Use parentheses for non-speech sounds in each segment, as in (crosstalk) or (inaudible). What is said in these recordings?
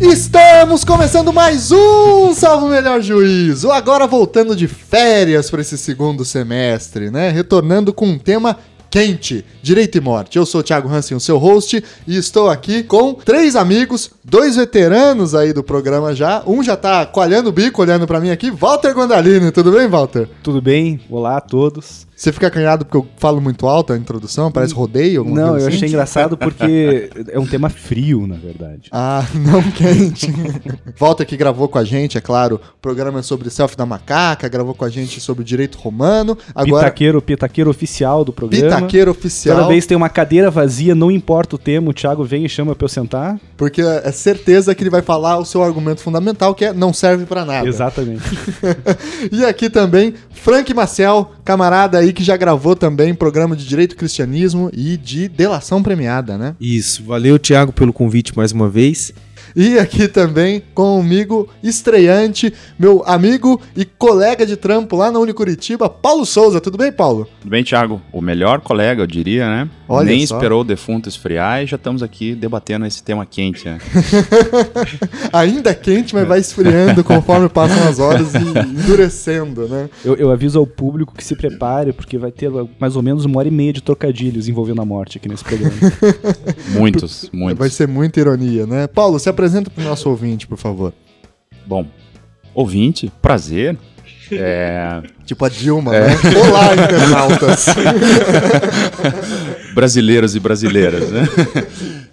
Estamos começando mais um Salvo Melhor Juízo. Agora voltando de férias para esse segundo semestre, né? Retornando com um tema quente, direito e morte. Eu sou o Thiago Hansen, o seu host, e estou aqui com três amigos, dois veteranos aí do programa já. Um já tá coalhando o bico, olhando para mim aqui. Walter Gondalini, tudo bem, Walter? Tudo bem? Olá a todos. Você fica acanhado porque eu falo muito alto a introdução? Parece rodeio? alguma Não, eu assim? achei engraçado porque é um tema frio, na verdade. (laughs) Ah, não quente. (laughs) Walter que gravou com a gente, é claro, o programa é sobre selfie da macaca, gravou com a gente sobre o direito romano. Agora, Pitaqueiro, pitaqueiro oficial do programa. Pitaqueiro oficial, Toda vez tem uma cadeira vazia, não importa o tema, o Thiago vem e chama pra eu sentar. porque é certeza que ele vai falar o seu argumento fundamental, que é não serve pra nada. Exatamente. (laughs) e aqui também, Frank Maciel, camarada aí que já gravou também programa de direito e cristianismo e de delação premiada, né? Isso, valeu Thiago pelo convite mais uma vez. E aqui também comigo, estreante, meu amigo e colega de trampo lá na Unicuritiba, Paulo Souza. Tudo bem, Paulo? Tudo bem, Thiago? O melhor colega, eu diria, né? Olha Nem só. esperou o defunto esfriar e já estamos aqui debatendo esse tema quente, né? (laughs) Ainda quente, mas vai esfriando conforme passam as horas e endurecendo, né? Eu, eu aviso ao público que se prepare, porque vai ter mais ou menos uma hora e meia de trocadilhos envolvendo a morte aqui nesse programa. (laughs) Muitos, muitos. Vai ser muita ironia, né? Paulo, se apresenta pro nosso ouvinte, por favor. Bom, ouvinte, prazer. É, (laughs) Tipo a Dilma, né? Olá, internautas! (laughs) brasileiros e brasileiras, né?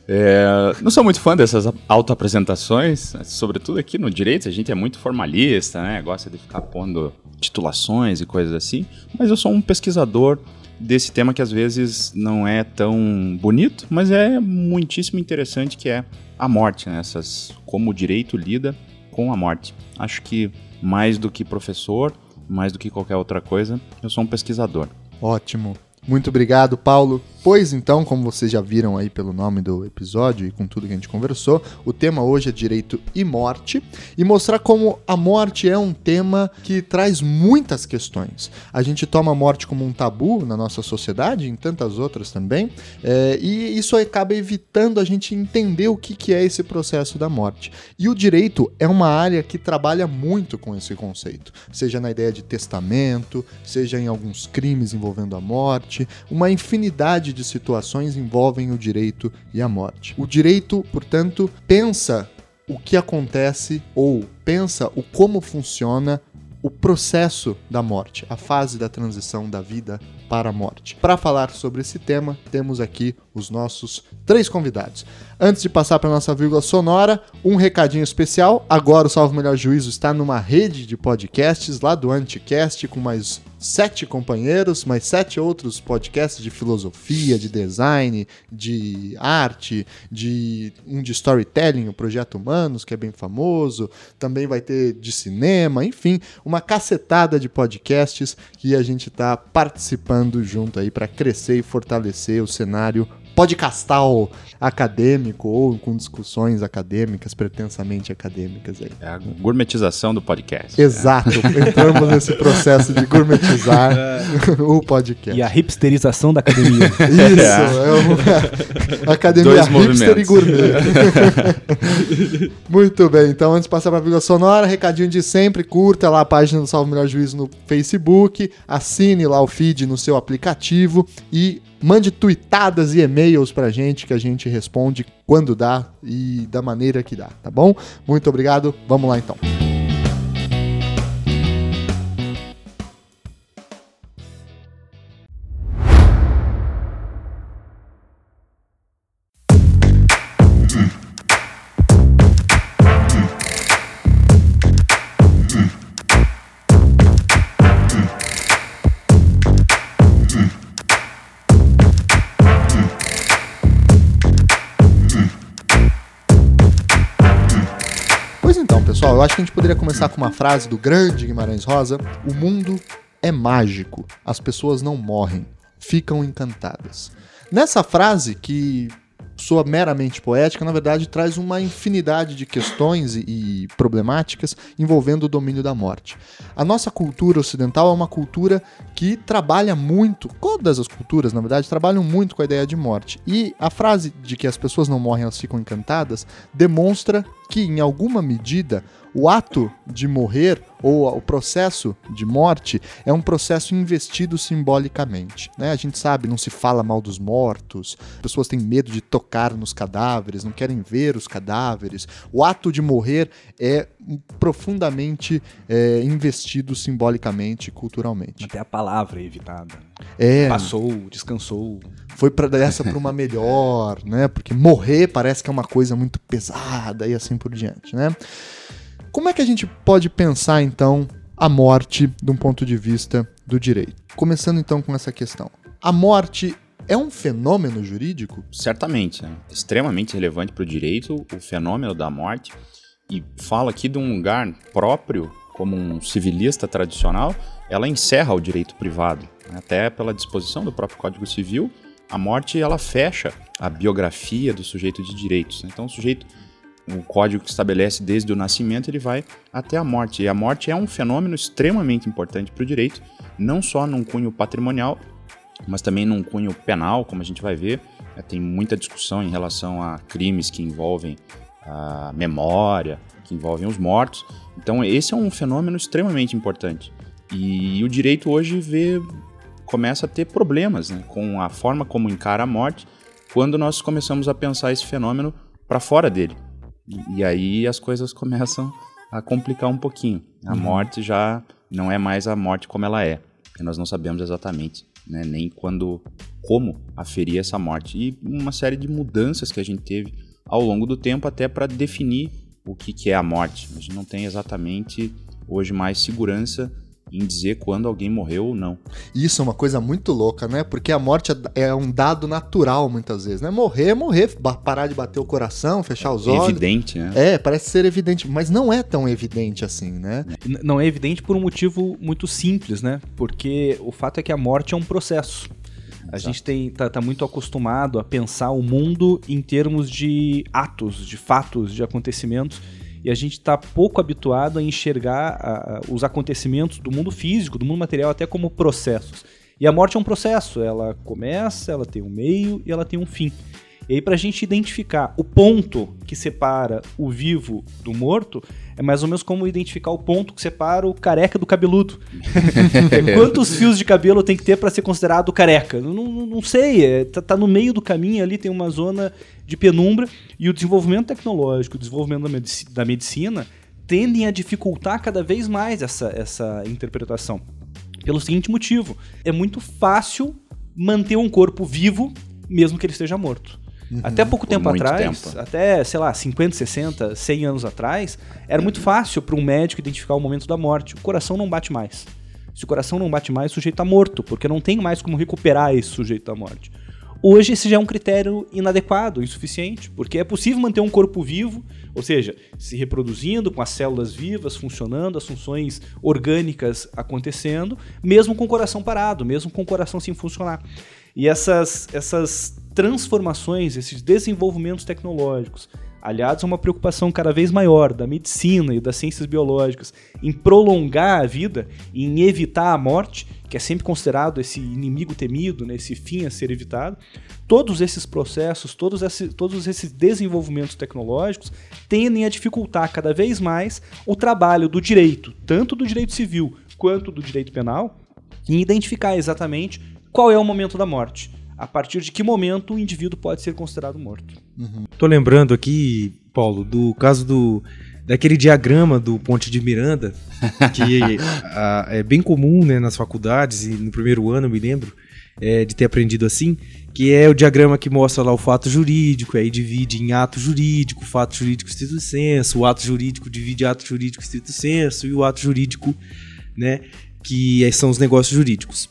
É, não sou muito fã dessas autoapresentações, sobretudo aqui no direito, a gente é muito formalista, né? Gosta de ficar pondo titulações e coisas assim, mas eu sou um pesquisador desse tema que às vezes não é tão bonito, mas é muitíssimo interessante que é a morte, né? Essas, como o direito lida com a morte. Acho que mais do que professor, mais do que qualquer outra coisa, eu sou um pesquisador. Ótimo. Muito obrigado, Paulo. Pois então, como vocês já viram aí pelo nome do episódio e com tudo que a gente conversou, o tema hoje é direito e morte e mostrar como a morte é um tema que traz muitas questões. A gente toma a morte como um tabu na nossa sociedade, em tantas outras também, é, e isso acaba evitando a gente entender o que, que é esse processo da morte. E o direito é uma área que trabalha muito com esse conceito, seja na ideia de testamento, seja em alguns crimes envolvendo a morte, uma infinidade de situações envolvem o direito e a morte. O direito, portanto, pensa o que acontece ou pensa o como funciona o processo da morte, a fase da transição da vida para a morte. Para falar sobre esse tema, temos aqui os nossos três convidados. Antes de passar para nossa vírgula sonora, um recadinho especial. Agora o Salvo Melhor Juízo está numa rede de podcasts lá do Anticast com mais sete companheiros, mais sete outros podcasts de filosofia, de design, de arte, de um de storytelling, o Projeto Humanos, que é bem famoso. Também vai ter de cinema, enfim, uma cacetada de podcasts que a gente está participando junto aí para crescer e fortalecer o cenário podcastal acadêmico ou com discussões acadêmicas, pretensamente acadêmicas aí. É a gourmetização do podcast. Exato, entramos nesse processo de gourmetizar (laughs) (laughs) o podcast. e a hipsterização da academia. (laughs) Isso, é uma academia Dois hipster e movimentos. gourmet. Muito bem, então antes de passar para a vírgula sonora, recadinho de sempre, curta lá a página do Salvo Melhor Juízo no Facebook, assine lá o feed no seu aplicativo e mande tweetadas e e-mails pra gente que a gente responde quando dá e da maneira que dá, tá bom? Muito obrigado, vamos lá então. Eu acho que a gente poderia começar com uma frase do grande Guimarães Rosa: O mundo é mágico, as pessoas não morrem, ficam encantadas. Nessa frase, que soa meramente poética, na verdade traz uma infinidade de questões e, problemáticas envolvendo o domínio da morte. A nossa cultura ocidental é uma cultura que trabalha muito, todas as culturas, na verdade, trabalham muito com a ideia de morte. E a frase de que as pessoas não morrem, elas ficam encantadas, demonstra que, em alguma medida, o ato de morrer ou o processo de morte é um processo investido simbolicamente. Né? A gente sabe, não se fala mal dos mortos, pessoas têm medo de tocar nos cadáveres, não querem ver os cadáveres. O ato de morrer é profundamente é, investido simbolicamente, culturalmente. Até a palavra é evitada. É, Passou, descansou. foi para dessa para uma melhor, né? Porque morrer parece que é uma coisa muito pesada e assim por diante, né? Como é que a gente pode pensar então a morte de um ponto de vista do direito? Começando então com essa questão. A morte é um fenômeno jurídico? Certamente, né? extremamente relevante para o direito o fenômeno da morte e fala aqui de um lugar próprio, como um civilista tradicional, ela encerra o direito privado, né? até pela disposição do próprio Código Civil, a morte ela fecha a biografia do sujeito de direitos. né? Então o sujeito o código que estabelece desde o nascimento, ele vai até a morte. E a morte é um fenômeno extremamente importante para o direito, não só num cunho patrimonial, mas também num cunho penal, como a gente vai ver. É, tem muita discussão em relação a crimes que envolvem a memória, que envolvem os mortos. Então, esse é um fenômeno extremamente importante. E o direito hoje vê, começa a ter problemas né, com a forma como encara a morte quando nós começamos a pensar esse fenômeno para fora dele. E, e aí as coisas começam a complicar um pouquinho. A morte já não é mais a morte como ela é. E nós não sabemos exatamente, né, nem quando, como aferir essa morte. E uma série de mudanças que a gente teve ao longo do tempo até para definir o que, que é a morte. A gente não tem exatamente hoje mais segurança em dizer quando alguém morreu ou não. Isso é uma coisa muito louca, né? Porque a morte é é um dado natural muitas vezes, né? Morrer é morrer, parar de bater o coração, fechar os olhos. Evidente, né? É, parece ser evidente, mas não é tão evidente assim, né? Não é evidente por um motivo muito simples, né? Porque o fato é que a morte é um processo. A gente tem, tá, tá muito acostumado a pensar o mundo em termos de atos, de fatos, de acontecimentos, e a gente está pouco habituado a enxergar a- os acontecimentos do mundo físico, do mundo material, até como processos. E a morte é um processo, ela começa, ela tem um meio e ela tem um fim. E aí, para a gente identificar o ponto que separa o vivo do morto, é mais ou menos como identificar o ponto que separa o careca do cabeludo. (laughs) Quantos fios de cabelo tem que ter para ser considerado careca? Não, não- não sei, é, tá, tá no meio do caminho ali, tem uma zona de penumbra, e o desenvolvimento tecnológico, o desenvolvimento da, medici- da medicina tendem a dificultar cada vez mais essa, essa interpretação. Pelo seguinte motivo: é muito fácil manter um corpo vivo, mesmo que ele esteja morto. Até pouco Por tempo atrás, tempo. até, sei lá, 50, 60, 100 anos atrás, era muito fácil para um médico identificar o momento da morte. O coração não bate mais. Se o coração não bate mais, o sujeito está morto, porque não tem mais como recuperar esse sujeito da morte. Hoje esse já é um critério inadequado, insuficiente, porque é possível manter um corpo vivo, ou seja, se reproduzindo, com as células vivas funcionando, as funções orgânicas acontecendo, mesmo com o coração parado, mesmo com o coração sem funcionar. E essas, essas transformações, esses desenvolvimentos tecnológicos, aliados a uma preocupação cada vez maior da medicina e das ciências biológicas em prolongar a vida, em evitar a morte, que é sempre considerado esse inimigo temido, né, esse fim a ser evitado, todos esses processos, todos esses, todos esses desenvolvimentos tecnológicos tendem a dificultar cada vez mais o trabalho do direito, tanto do direito civil quanto do direito penal, em identificar exatamente qual é o momento da morte. A partir de que momento o indivíduo pode ser considerado morto. Tô lembrando aqui, Paulo, do caso do daquele diagrama do Ponte de Miranda, (laughs) que ah, é bem comum né, nas faculdades e no primeiro ano, eu me lembro, é, de ter aprendido assim, que é o diagrama que mostra lá o fato jurídico, aí divide em ato jurídico, fato jurídico estrito senso, o ato jurídico divide ato jurídico estrito senso e o ato jurídico, né, que são os negócios jurídicos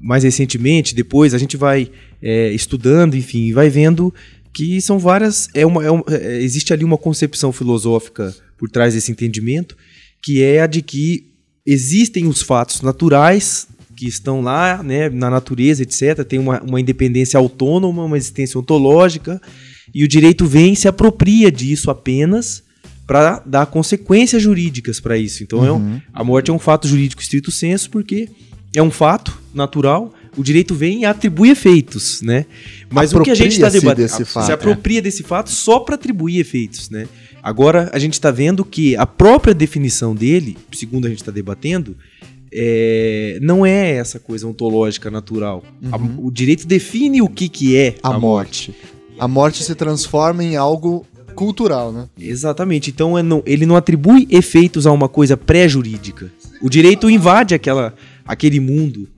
mais recentemente, depois a gente vai é, estudando, enfim, vai vendo que são várias. É uma, é é, existe ali uma concepção filosófica por trás desse entendimento, que é a de que existem os fatos naturais que estão lá, né, na natureza, etc. Tem uma, uma independência autônoma, uma existência ontológica, e o direito vem e se apropria disso apenas para dar consequências jurídicas para isso. Então, é um- a morte é um fato jurídico estrito senso, porque é um fato natural, o direito vem e atribui efeitos, né? Mas o que a gente está debatendo desse fato, se apropria desse fato só para atribuir efeitos, né? Agora a gente está vendo que a própria definição dele, segundo a gente está debatendo, é, não é essa coisa ontológica natural. A- o direito define o que, que é A morte. A morte se transforma em algo cultural, né? Exatamente. Então é ele não atribui efeitos a uma coisa pré-jurídica. O direito invade aquela, aquele mundo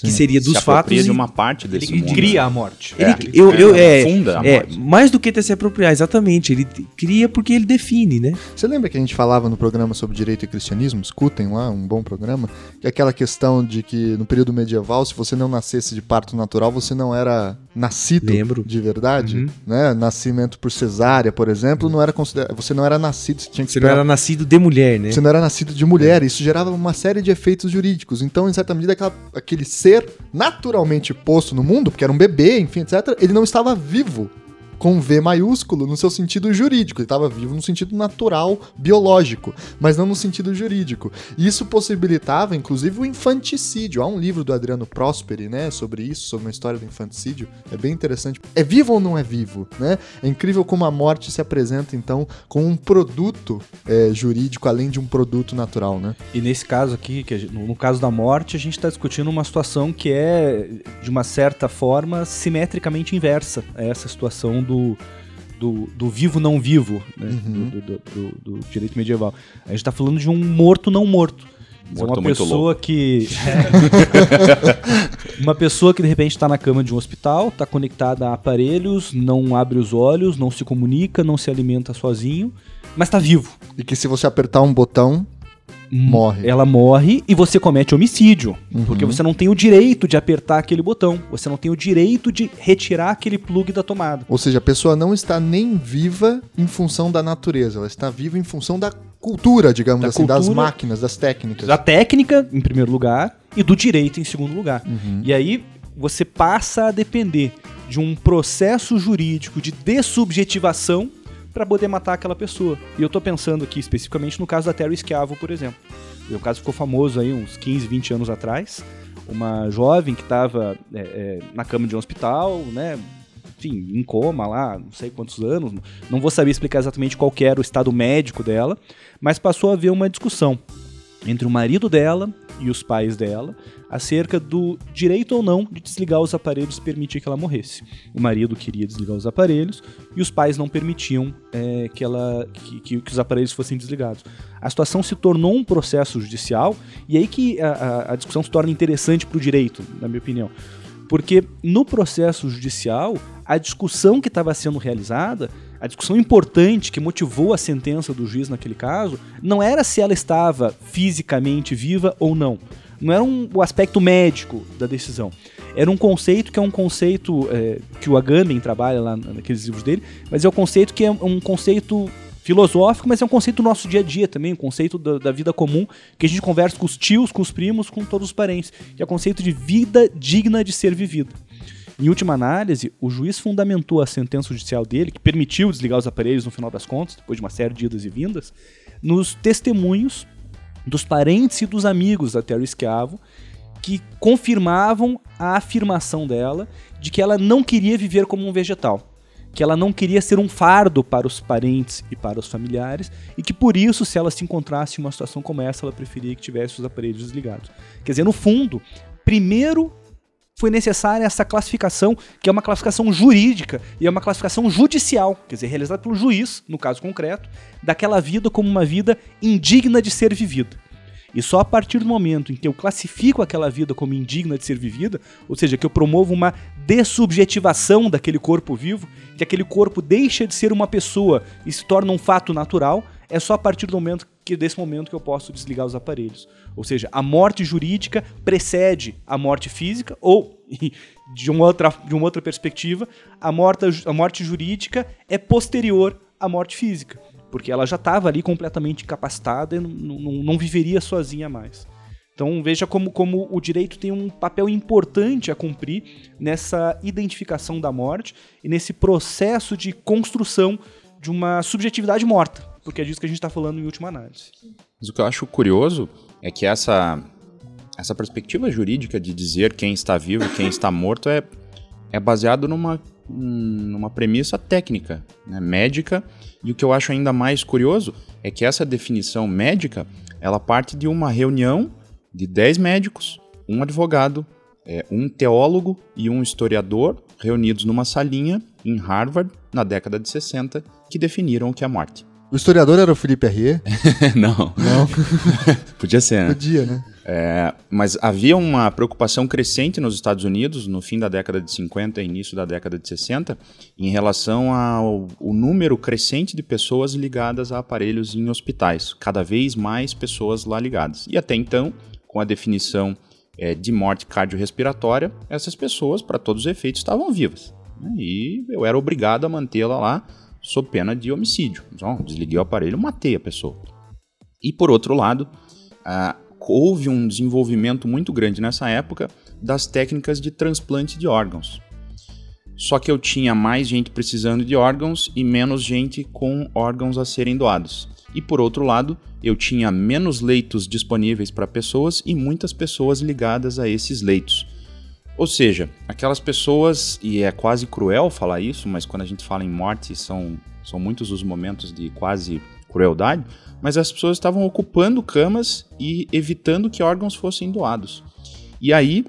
que seria Se dos apropria fatos. de uma parte desse Ele mundo. cria a morte. Ele, É, eu, eu, é, funda a é, morte. mais do que ter se apropriar, exatamente. Ele cria porque ele define, né? Você lembra que a gente falava no programa sobre direito e cristianismo? Escutem lá, um bom programa. Que é aquela questão de que no período medieval, se você não nascesse de parto natural, você não era nascido Lembro. de verdade. Uhum. Né? Nascimento por cesárea, por exemplo, não era considerado. Você não era nascido, você tinha que Você não era nascido de mulher, né? Você não era nascido de mulher, isso gerava uma série de efeitos jurídicos. Então, em certa medida, aquela- aquele ser naturalmente posto no mundo, porque era um bebê, enfim, etc., ele não estava vivo com V maiúsculo no seu sentido jurídico. Ele estava vivo no sentido natural, biológico, mas não no sentido jurídico. Isso possibilitava, inclusive, o infanticídio. Há um livro do Adriano Prosperi, né, sobre isso, sobre uma história do infanticídio. É bem interessante. É vivo ou não é vivo, né? É incrível como a morte se apresenta, então, como um produto é, jurídico, além de um produto natural, né? E nesse caso aqui, que no caso da morte, a gente está discutindo uma situação que é, de uma certa forma, simetricamente inversa a essa situação do, do, do vivo não vivo, né? Uhum. do, do- do- do direito medieval. A gente está falando de um morto não morto. Dizer, Morto uma muito pessoa que. (laughs) uma pessoa que de repente está na cama de um hospital, está conectada a aparelhos, não abre os olhos, não se comunica, não se alimenta sozinho, mas está vivo. E que se você apertar um botão, morre. Ela morre e você comete homicídio. Uhum. Porque você não tem o direito de apertar aquele botão. Você não tem o direito de retirar aquele plug da tomada. Ou seja, a pessoa não está nem viva em função da natureza, ela está viva em função da cultura, digamos Da assim, das cultura. máquinas, das técnicas. Da técnica, em primeiro lugar, e do direito, em segundo lugar. Uhum. E aí você passa a depender de um processo jurídico de dessubjetivação para poder matar aquela pessoa. E eu tô pensando aqui especificamente no caso da Terry Schiavo, por exemplo. O caso ficou famoso aí uns 15, 20 anos atrás. Uma jovem que estava na cama de um hospital, né? Enfim, em coma lá, não sei quantos anos. Não vou saber explicar exatamente qual era o estado médico dela, mas passou a haver uma discussão entre o marido dela e os pais dela acerca do direito ou não de desligar os aparelhos e permitir que ela morresse. O marido queria desligar os aparelhos e os pais não permitiam é, que, ela, que, que- que os aparelhos fossem desligados. A situação se tornou um processo judicial e aí que a, a- a discussão se torna interessante para o direito, na minha opinião. Porque no processo judicial, a discussão que estava sendo realizada, a discussão importante que motivou a sentença do juiz naquele caso, não era se ela estava fisicamente viva ou não. Não era um, o aspecto médico da decisão. Era um conceito que é um conceito é, que o Agamben trabalha lá naqueles livros dele, mas é um conceito que é um conceito filosófico, mas é um conceito do nosso dia a dia também, um conceito da, da vida comum, que a gente conversa com os tios, com os primos, com todos os parentes, que é o conceito de vida digna de ser vivida. Em última análise, o juiz fundamentou a sentença judicial dele, que permitiu desligar os aparelhos no final das contas, depois de uma série de idas e vindas, nos testemunhos dos parentes e dos amigos da Terry Schiavo, que confirmavam a afirmação dela de que ela não queria viver como um vegetal que ela não queria ser um fardo para os parentes e para os familiares, e que por isso, se ela se encontrasse em uma situação como essa, ela preferia que tivesse os aparelhos desligados. Quer dizer, no fundo, primeiro foi necessária essa classificação, que é uma classificação jurídica e é uma classificação judicial, quer dizer, realizada pelo juiz, no caso concreto, daquela vida como uma vida indigna de ser vivida. E só a partir do momento em que eu classifico aquela vida como indigna de ser vivida, ou seja, que eu promovo uma dessubjetivação daquele corpo vivo, que aquele corpo deixa de ser uma pessoa e se torna um fato natural, é só a partir do momento que desse momento que eu posso desligar os aparelhos. Ou seja, a morte jurídica precede a morte física ou (laughs) de uma outra, de uma outra perspectiva, a morte, a morte jurídica é posterior à morte física porque ela já estava ali completamente incapacitada e não, não, viveria sozinha mais. Então veja como, como o direito tem um papel importante a cumprir nessa identificação da morte e nesse processo de construção de uma subjetividade morta, porque é disso que a gente está falando em última análise. Mas o que eu acho curioso é que essa essa perspectiva jurídica de dizer quem está vivo e quem está morto é, é baseado numa, numa premissa técnica, né, médica, e o que eu acho ainda mais curioso é que essa definição médica, ela parte de uma reunião de 10 médicos, um advogado, é, um teólogo e um historiador reunidos numa salinha em Harvard na década de 60 que definiram o que é morte. O historiador era o Felipe Herrier? (laughs) Não. Não. (laughs) Podia ser, né? Podia, né? É, mas havia uma preocupação crescente nos Estados Unidos, no fim da década de 50 e início da década de 60, em relação ao, número crescente de pessoas ligadas a aparelhos em hospitais. Cada vez mais pessoas lá ligadas. E até então, com a definição é, de morte cardiorrespiratória, essas pessoas, para todos os efeitos, estavam vivas. Né? E eu era obrigado a mantê-la lá sob pena de homicídio. Então, desliguei o aparelho, matei a pessoa. E por outro lado, uh, houve um desenvolvimento muito grande nessa época das técnicas de transplante de órgãos. Só que eu tinha mais gente precisando de órgãos e menos gente com órgãos a serem doados. E por outro lado, eu tinha menos leitos disponíveis para pessoas e muitas pessoas ligadas a esses leitos. Ou seja, aquelas pessoas, e é quase cruel falar isso, mas quando a gente fala em morte, são, são muitos os momentos de quase crueldade, mas as pessoas estavam ocupando camas e evitando que órgãos fossem doados. E aí,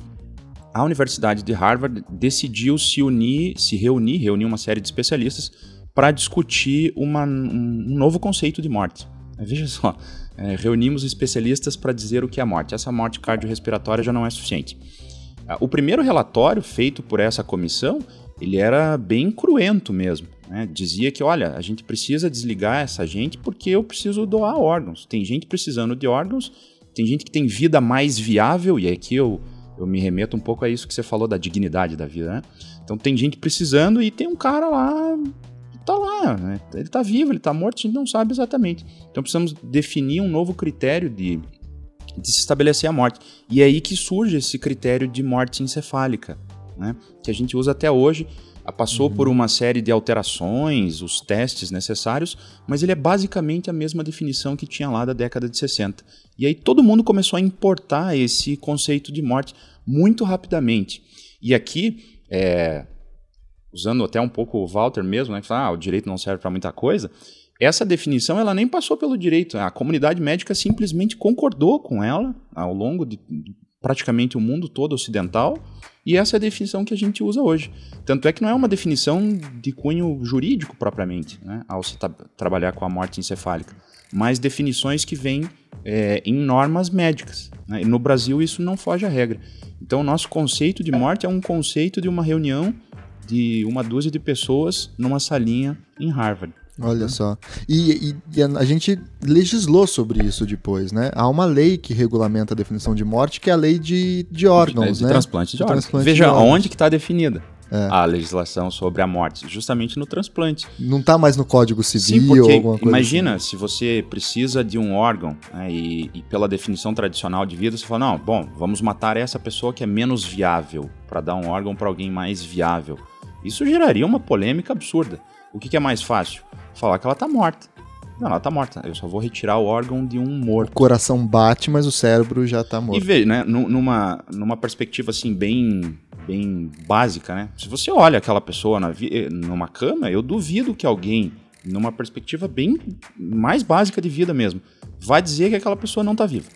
a Universidade de Harvard decidiu se unir, se reunir, reunir uma série de especialistas para discutir uma, um novo conceito de morte. Veja só, é, reunimos especialistas para dizer o que é morte. Essa morte cardiorrespiratória já não é suficiente. O primeiro relatório feito por essa comissão, ele era bem cruento mesmo. Né? Dizia que, olha, a gente precisa desligar essa gente porque eu preciso doar órgãos. Tem gente precisando de órgãos, tem gente que tem vida mais viável, e aqui eu, eu me remeto um pouco a isso que você falou da dignidade da vida, né? Então tem gente precisando e tem um cara lá tá lá, né? Ele tá vivo, ele tá morto, a gente não sabe exatamente. Então precisamos definir um novo critério de de se estabelecer a morte. E é aí que surge esse critério de morte encefálica, né? que a gente usa até hoje. Passou uhum. por uma série de alterações, os testes necessários, mas ele é basicamente a mesma definição que tinha lá da década de 60. E aí todo mundo começou a importar esse conceito de morte muito rapidamente. E aqui, é, usando até um pouco o Walter mesmo, né, que fala, ah, o direito não serve para muita coisa, essa definição ela nem passou pelo direito. A comunidade médica simplesmente concordou com ela ao longo de praticamente o mundo todo ocidental. E essa é a definição que a gente usa hoje. Tanto é que não é uma definição de cunho jurídico propriamente, né, ao se trabalhar com a morte encefálica, mas definições que vêm é, em normas médicas. Né, no Brasil isso não foge à regra. Então o nosso conceito de morte é um conceito de uma reunião de uma dúzia de pessoas numa salinha em Harvard. Olha uhum. só. E, e, e, a gente legislou sobre isso depois, né? Há uma lei que regulamenta a definição de morte, que é a lei de, de órgãos, de, de né? Transplante de, de órgãos. Transplante Veja onde que está definida. É. a legislação sobre a morte, justamente no transplante. Não está mais no Código Civil Sim, porque ou alguma coisa imagina assim. se você precisa de um órgão né, e, e, pela definição tradicional de vida você fala não, bom, vamos matar essa pessoa que é menos viável para dar um órgão para alguém mais viável. Isso geraria uma polêmica absurda. O que, que é mais fácil? Falar que ela tá morta. Não, ela tá morta. Eu só vou retirar o órgão de um morto. O coração bate, mas o cérebro já tá morto. E vê, né, numa, numa perspectiva assim, bem, bem básica, né? Se você olha aquela pessoa na, numa cama, eu duvido que alguém, numa perspectiva bem mais básica de vida mesmo, vai dizer que aquela pessoa não tá viva.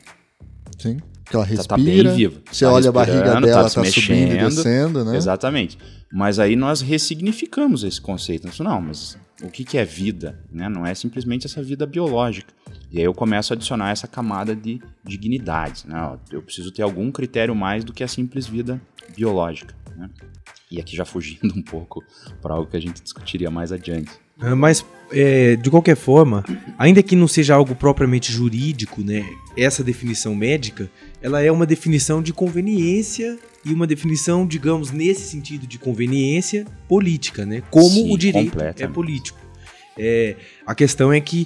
Sim. Que ela respira. Tá, tá bem viva. Você tá olha a barriga dela, tá, tá subindo e descendo, né? Exatamente. Mas aí nós ressignificamos esse conceito. Não, mas o que, que é vida, né? Não é simplesmente essa vida biológica. E aí eu começo a adicionar essa camada de dignidade, né? Eu preciso ter algum critério mais do que a simples vida biológica, né? E aqui já fugindo (laughs) um pouco para algo que a gente discutiria mais adiante. Ah, mas, é, de qualquer forma, ainda que não seja algo propriamente jurídico, né, essa definição médica, ela é uma definição de conveniência e uma definição, digamos, nesse sentido de conveniência política, né? Como Sim, o direito é político. É, a questão é que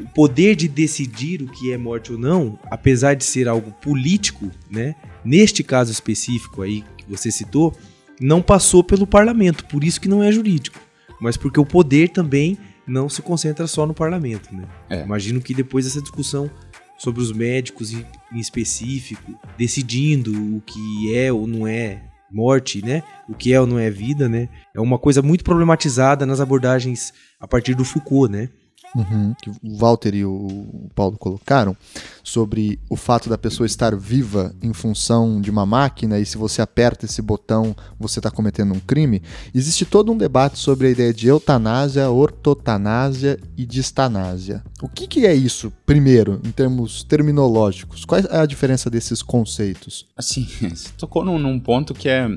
o poder de decidir o que é morte ou não, apesar de ser algo político, né? Neste caso específico aí que você citou, não passou pelo parlamento, por isso que não é jurídico. Mas porque o poder também não se concentra só no parlamento, né? É. Imagino que depois essa discussão sobre os médicos em, em específico, decidindo o que é ou não é morte, né? O que é ou não é vida, né? É uma coisa muito problematizada nas abordagens a partir do Foucault, né? Uhum, que o Walter e o Paulo colocaram sobre o fato da pessoa estar viva em função de uma máquina e se você aperta esse botão você está cometendo um crime. Existe todo um debate sobre a ideia de eutanásia, ortotanásia e distanásia. O que, que é isso, primeiro, em termos terminológicos? Qual é a diferença desses conceitos? Assim, (laughs) você tocou num, num ponto que é,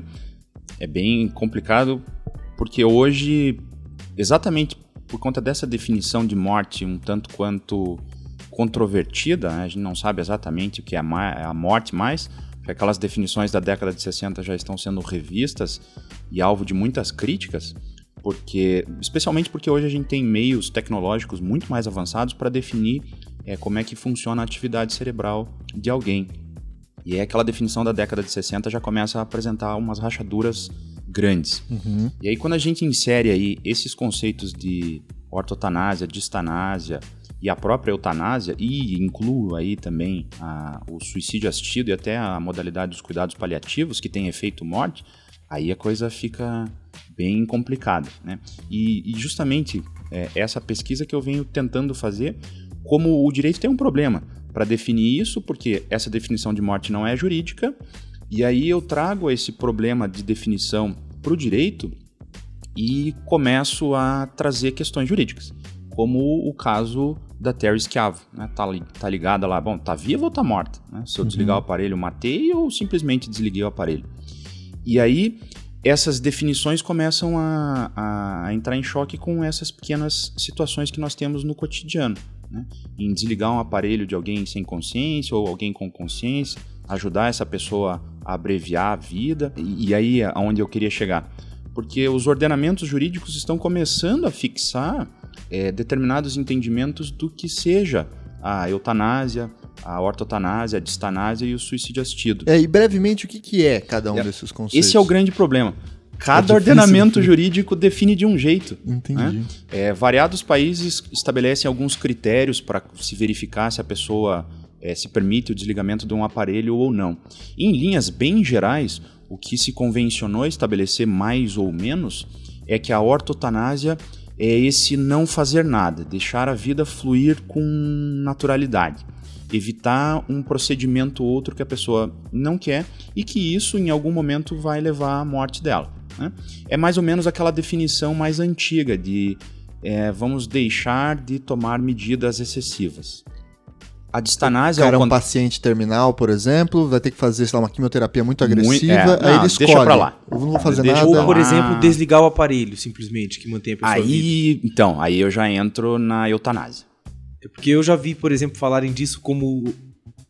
é bem complicado, porque hoje, exatamente por conta dessa definição de morte um tanto quanto controvertida, né? a gente não sabe exatamente o que é a morte mais, aquelas definições da década de 60 já estão sendo revistas e alvo de muitas críticas, porque especialmente porque hoje a gente tem meios tecnológicos muito mais avançados para definir é, como é que funciona a atividade cerebral de alguém. E aquela definição da década de 60 já começa a apresentar umas rachaduras grandes. Uhum. E aí quando a gente insere aí esses conceitos de ortotanásia, distanásia e a própria eutanásia, e incluo aí também a, o suicídio assistido e até a modalidade dos cuidados paliativos, que tem efeito morte, aí a coisa fica bem complicada. Né? E, e justamente é, essa pesquisa que eu venho tentando fazer, como o direito tem um problema para definir isso, porque essa definição de morte não é jurídica, e aí eu trago esse problema de definição para o direito e começo a trazer questões jurídicas, como o caso da Terry Schiavo, né? Tá, tá ligada lá, bom, tá viva ou tá morta? Né? Se eu uhum. desligar o aparelho, matei ou simplesmente desliguei o aparelho? E aí essas definições começam a, a, entrar em choque com essas pequenas situações que nós temos no cotidiano. Né? Em desligar um aparelho de alguém sem consciência ou alguém com consciência, ajudar essa pessoa abreviar a vida. E, e aí é aonde eu queria chegar. Porque os ordenamentos jurídicos estão começando a fixar é, determinados entendimentos do que seja a eutanásia, a ortotanásia, a distanásia e o suicídio assistido. É, e brevemente, o que, que é cada um é, desses conceitos? Esse é o grande problema. Cada é ordenamento (laughs) jurídico define de um jeito. Entendi. Né? É, variados países estabelecem alguns critérios para se verificar se a pessoa é, se permite o desligamento de um aparelho ou não. Em linhas bem gerais, o que se convencionou estabelecer mais ou menos é que a ortotanásia é esse não fazer nada, deixar a vida fluir com naturalidade, evitar um procedimento ou outro que a pessoa não quer e que isso em algum momento vai levar à morte dela. Né? É mais ou menos aquela definição mais antiga de é, vamos deixar de tomar medidas excessivas. A distanásia... O cara é um paciente terminal, por exemplo, vai ter que fazer, sei lá, uma quimioterapia muito agressiva, muito, é, aí não, ele escolhe. Deixa pra lá. Eu não vou fazer deixa nada. Ou, por exemplo, desligar o aparelho, simplesmente, que mantém a pessoa aí, viva. Então, aí eu já entro na eutanásia. É porque eu já vi, por exemplo, falarem disso como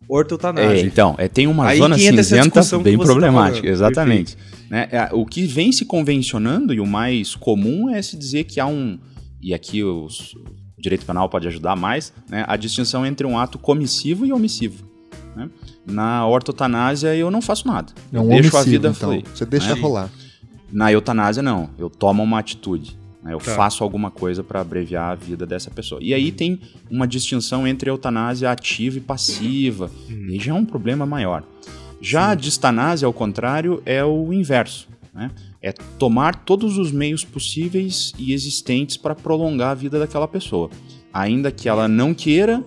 ortotanásia. É, então, é, tem uma aí zona cinzenta bem tá problemática, tá exatamente. Né, é, o que vem se convencionando e o mais comum é se dizer que há um... E aqui os o direito penal pode ajudar mais, né, a distinção entre um ato comissivo e omissivo. Né? Na ortotanásia eu não faço nada. É um deixo a vida então. fluir. Você deixa né? rolar. Na eutanásia não, eu tomo uma atitude. Né? Eu tá. faço alguma coisa para abreviar a vida dessa pessoa. E aí tem uma distinção entre eutanásia ativa e passiva. Hum. E já é um problema maior. Já Sim. a distanásia, ao contrário, é o inverso. Né? É tomar todos os meios possíveis e existentes para prolongar a vida daquela pessoa. Ainda que ela não queira,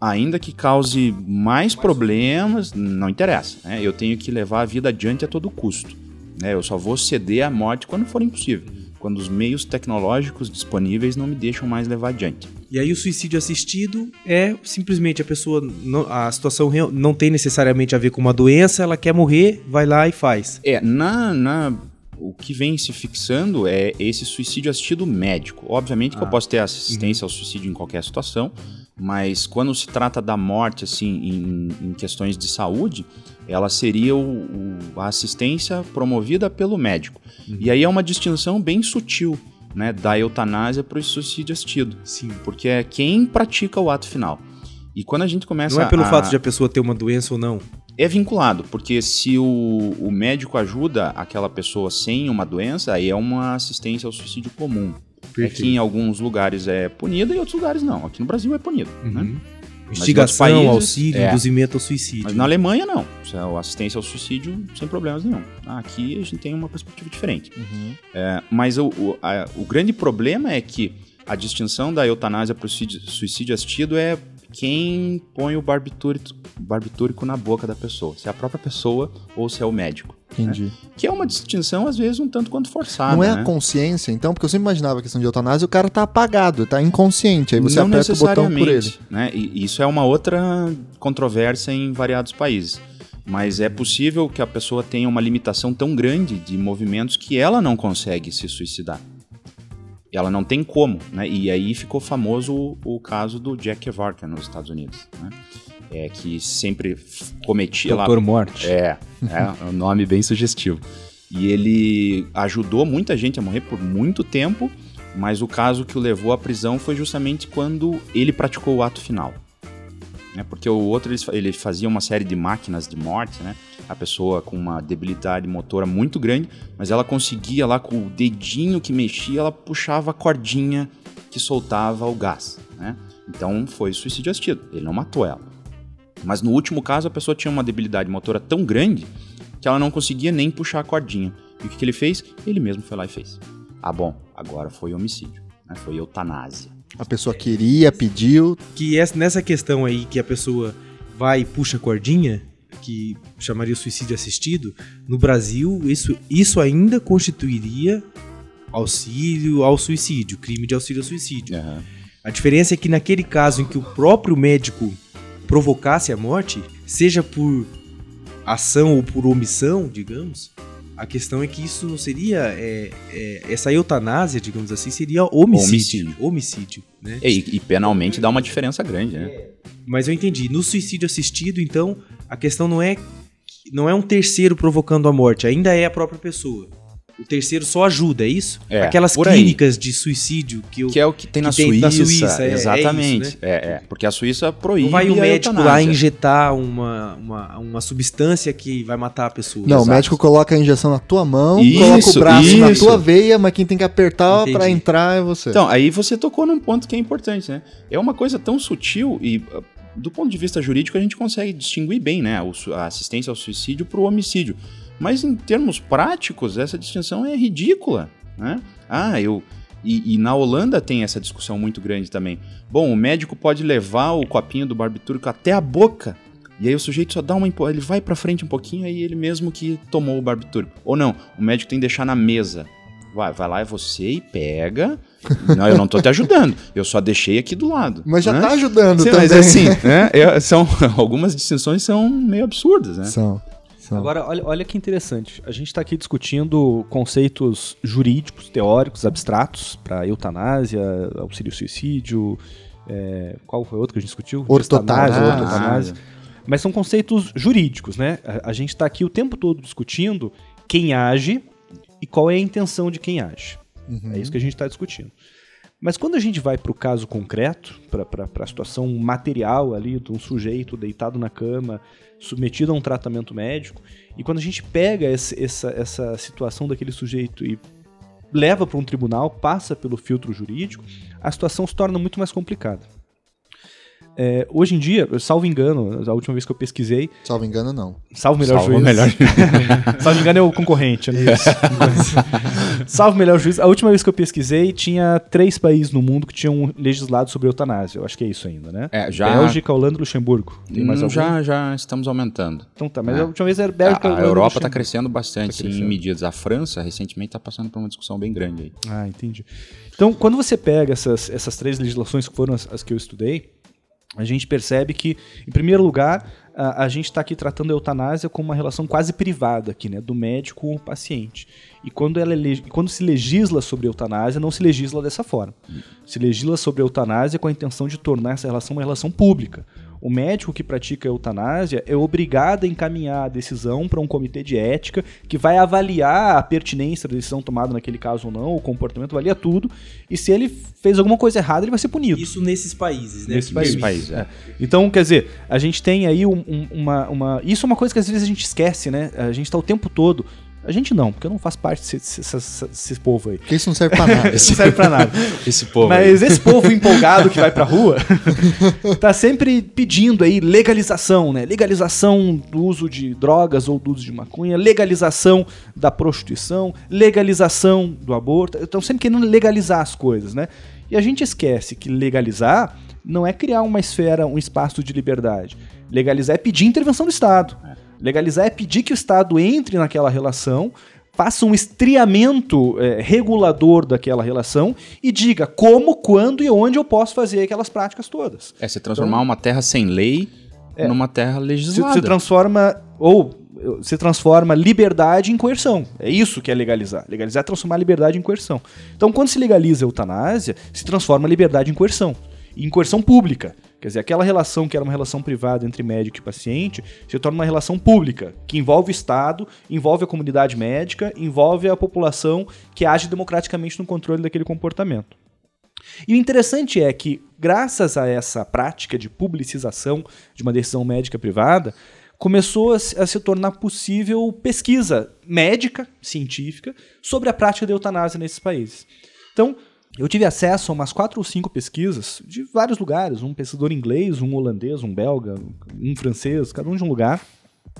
ainda que cause mais problemas, não interessa. Né? Eu tenho que levar a vida adiante a todo custo. Né? Eu só vou ceder à morte quando for impossível. Quando os meios tecnológicos disponíveis não me deixam mais levar adiante. E aí o suicídio assistido é simplesmente a pessoa, não, a situação não tem necessariamente a ver com uma doença, ela quer morrer, vai lá e faz. É, na, na o que vem se fixando é esse suicídio assistido médico. Obviamente que ah. eu posso ter assistência uhum. ao suicídio em qualquer situação, mas quando se trata da morte, assim, em, em questões de saúde, ela seria o, o, a assistência promovida pelo médico. Uhum. E aí é uma distinção bem sutil, né, da eutanásia para o suicídio assistido. Sim. Porque é quem pratica o ato final. E quando a gente começa Não é pelo a... fato de a pessoa ter uma doença ou não. É vinculado, porque se o, o médico ajuda aquela pessoa sem uma doença, aí é uma assistência ao suicídio comum. Perfeito. É que em alguns lugares é punida e em outros lugares não. Aqui no Brasil é punido. Né? Uhum. Né? Mas em Instigação, países, auxílio, é. induzimento ao suicídio. Mas na Alemanha, não. É assistência ao suicídio sem problemas nenhum. Aqui a gente tem uma perspectiva diferente. É, mas o, o, a- o grande problema é que a distinção da eutanásia para o suicídio, suicídio assistido é quem põe o barbitúrico, barbitúrico na boca da pessoa. Se é a própria pessoa ou se é o médico. Entendi. Que é uma distinção, às vezes, um tanto quanto forçada. Não é né? a consciência, então? Porque eu sempre imaginava a questão de eutanásia, o cara tá apagado, tá inconsciente. Aí você não aperta o botão por ele. Né? E isso é uma outra controvérsia em variados países. Mas é possível que a pessoa tenha uma limitação tão grande de movimentos que ela não consegue se suicidar. Ela não tem como, né? E aí ficou famoso o, o caso do Jack Kevorkian nos Estados Unidos, né? É, que sempre cometia lá Doutor Morte. é, é um nome bem sugestivo. E ele ajudou muita gente a morrer por muito tempo, mas o caso que o levou à prisão foi justamente quando ele praticou o ato final. Né? Porque o outro ele fa- ele fazia uma série de máquinas de morte, né? A pessoa com uma debilidade motora muito grande, mas ela conseguia lá com o dedinho que mexia, ela puxava a cordinha que soltava o gás, né? Então foi suicídio assistido. Ele não matou ela. Mas no último caso, a pessoa tinha uma debilidade motora tão grande que ela não conseguia nem puxar a cordinha. E o que, que ele fez? Ele mesmo foi lá e fez. Ah, bom, agora foi homicídio. Né? Foi eutanásia. A pessoa queria, pediu. Que essa- nessa questão aí que a pessoa vai e puxa a cordinha, que chamaria suicídio assistido, no Brasil isso, isso ainda constituiria auxílio ao suicídio, crime de auxílio ao suicídio. A diferença é que naquele caso em que o próprio médico provocasse a morte, seja por ação ou por omissão, digamos, a questão é que isso não seria. é, é, essa eutanásia, digamos assim, seria homicídio. Homicídio, né? E, e penalmente dá uma diferença grande, né? Mas eu entendi. No suicídio assistido, então, a questão não é não é um terceiro provocando a morte, ainda é a própria pessoa. O terceiro só ajuda, é isso? É, Aquelas clínicas de suicídio que eu Que é o que tem na que tem Suíça. na Suíça, é- é exatamente. isso, É, é, Porque a Suíça proíbe não vai o a médico lá injetar uma, uma, uma substância que vai matar a pessoa. Não, o Exato. médico coloca a injeção na tua mão, Isso, coloca o braço na isso. tua veia, mas quem tem que apertar Entendi. pra entrar é você. Então, aí você tocou num ponto que é importante, né? É uma coisa tão sutil e, uh, do ponto de vista jurídico, a gente consegue distinguir bem, né? o A assistência ao suicídio para o homicídio. Mas em termos práticos, essa distinção é ridícula, né? Ah, eu... E, e na Holanda tem essa discussão muito grande também. Bom, o médico pode levar o copinho do barbitúrico até a boca. E aí o sujeito só dá uma... empo- Ele vai pra frente um pouquinho, aí ele mesmo que tomou o barbitúrico. Ou não, o médico tem que deixar na mesa. Vai, vai lá, é você e pega. (laughs) Não, eu não tô te ajudando. Eu só deixei aqui do lado. Mas já né? tá ajudando Sim, também. mas assim, (laughs) né? é- são, (laughs) algumas distinções são meio absurdas, né? São. São. Agora, olha, olha que interessante. A gente está aqui discutindo conceitos jurídicos, teóricos, abstratos para eutanásia, auxílio-suicídio. é, qual foi outro que a gente discutiu? Ortotanásia. Gestanásia, ortotanásia. Mas são conceitos jurídicos, né? A, a gente está aqui o tempo todo discutindo quem age e qual é a intenção de quem age. É isso que a gente está discutindo. Mas quando a gente vai para o caso concreto, para a situação material ali de um sujeito deitado na cama, submetido a um tratamento médico, e quando a gente pega esse- essa, essa situação daquele sujeito e leva para um tribunal, passa pelo filtro jurídico, a situação se torna muito mais complicada. É, hoje em dia, salvo engano, a última vez que eu pesquisei, Salvo engano, não. salvo melhor Salvo juiz. melhor. (laughs) salvo engano é o concorrente. Né? (laughs) salvo melhor juiz. A última vez que eu pesquisei, tinha três países no mundo que tinham legislado sobre eutanásia. Eu acho que é isso ainda, né? É, já, Bélgica, Holanda e Luxemburgo. Tem mais Hum, algum? já, já estamos aumentando. Então tá, mas É. a última vez era Bélgica, A, a Holanda e Europa está crescendo bastante Tá crescendo. em medidas. A França, recentemente, está passando por uma discussão bem grande aí. Ah, entendi. Então, quando você pega essas, essas três legislações que foram as, as que eu estudei, a gente percebe que, em primeiro lugar, a, a gente está aqui tratando a eutanásia como uma relação quase privada aqui, né, do médico com o paciente. E quando, ela é quando se legisla sobre eutanásia, não se legisla dessa forma. Se legisla sobre eutanásia com a intenção de tornar essa relação uma relação pública. O médico que pratica a eutanásia é obrigado a encaminhar a decisão para um comitê de ética que vai avaliar a pertinência da decisão tomada naquele caso ou não, o comportamento, avalia tudo. E se ele fez alguma coisa errada, ele vai ser punido. Isso nesses países, né? Nesses países. permite. País, é. Então, quer dizer, a gente tem aí um- um- uma, uma. Isso é uma coisa que às vezes a gente esquece, né? A gente está o tempo todo A gente não, porque eu não faço parte desse, desse, desse, desse povo aí. Porque isso não serve pra nada. (laughs) Isso não serve pra nada. (laughs) Esse povo aí. Mas esse povo (laughs) empolgado que vai pra rua tá sempre pedindo aí legalização, né? Legalização do uso de drogas ou do uso de maconha, legalização da prostituição, legalização do aborto. Estão sempre querendo legalizar as coisas, né? E a gente esquece que legalizar não é criar uma esfera, um espaço de liberdade. Legalizar é pedir intervenção do Estado. Legalizar é pedir que o Estado entre naquela relação, faça um estriamento é, regulador daquela relação e diga como, quando e onde eu posso fazer aquelas práticas todas. É, você transformar uma terra sem lei É. numa terra Se, legislada. se transforma ou se transforma liberdade em coerção. É isso que é legalizar. Legalizar é transformar liberdade em coerção. Então, quando se legaliza a eutanásia, se transforma a liberdade em coerção. Em coerção pública. Quer dizer, aquela relação que era uma relação privada entre médico e paciente se torna uma relação pública, que envolve o Estado, envolve a comunidade médica, envolve a população que age democraticamente no controle daquele comportamento. E o interessante é que, graças a essa prática de publicização de uma decisão médica privada, começou a se, a se tornar possível pesquisa médica, científica, sobre a prática da eutanásia nesses países. Então, eu tive acesso a umas quatro ou cinco pesquisas de vários lugares, um pesquisador inglês, um holandês, um belga, um francês, cada um de um lugar,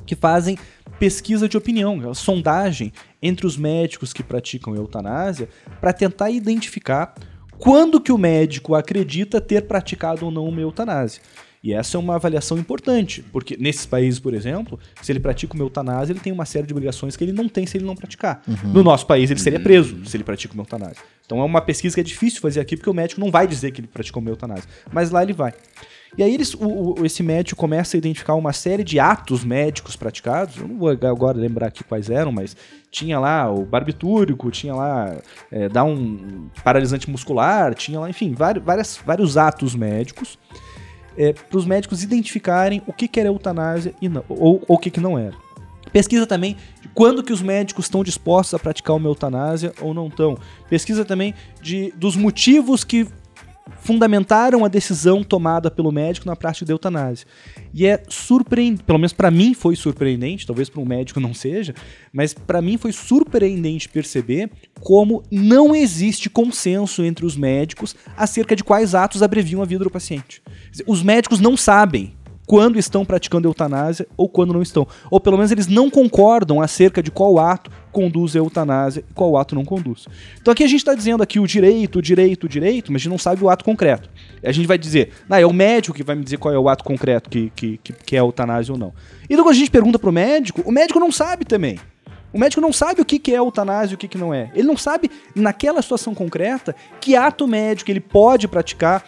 que fazem pesquisa de opinião, sondagem entre os médicos que praticam eutanásia para tentar identificar quando que o médico acredita ter praticado ou não uma eutanásia. E essa é uma avaliação importante, porque nesses países, por exemplo, se ele pratica uma eutanásia, ele tem uma série de obrigações que ele não tem se ele não praticar. No nosso país, ele seria preso se ele pratica uma eutanásia. Então é uma pesquisa que é difícil fazer aqui, porque o médico não vai dizer que ele praticou uma eutanásia. Mas lá ele vai. E aí eles, o- o- esse médico começa a identificar uma série de atos médicos praticados. Eu não vou agora lembrar aqui quais eram, mas tinha lá o barbitúrico, tinha lá é, dar um paralisante muscular, tinha lá, enfim, vários, vários atos médicos para os médicos identificarem o que, que era eutanásia e não, ou, ou o que, que não era. Pesquisa também de quando que os médicos estão dispostos a praticar uma eutanásia ou não estão. Pesquisa também de, dos motivos que fundamentaram a decisão tomada pelo médico na prática da eutanásia. E é surpreendente, pelo menos para mim foi surpreendente, talvez para um médico não seja, mas para mim foi surpreendente perceber como não existe consenso entre os médicos acerca de quais atos abreviam a vida do paciente. Os médicos não sabem quando estão praticando eutanásia ou quando não estão. Ou pelo menos eles não concordam acerca de qual ato conduz a eutanásia e qual ato não conduz. Então aqui a gente está dizendo aqui o direito, o direito, o direito, mas a gente não sabe o ato concreto. A gente vai dizer, ah, é o médico que vai me dizer qual é o ato concreto que, que, que, que é eutanásia ou não. E então, quando a gente pergunta pro médico, o médico não sabe também. O médico não sabe o que que é eutanásia e o que que não é. Ele não sabe, naquela situação concreta, que ato médico ele pode praticar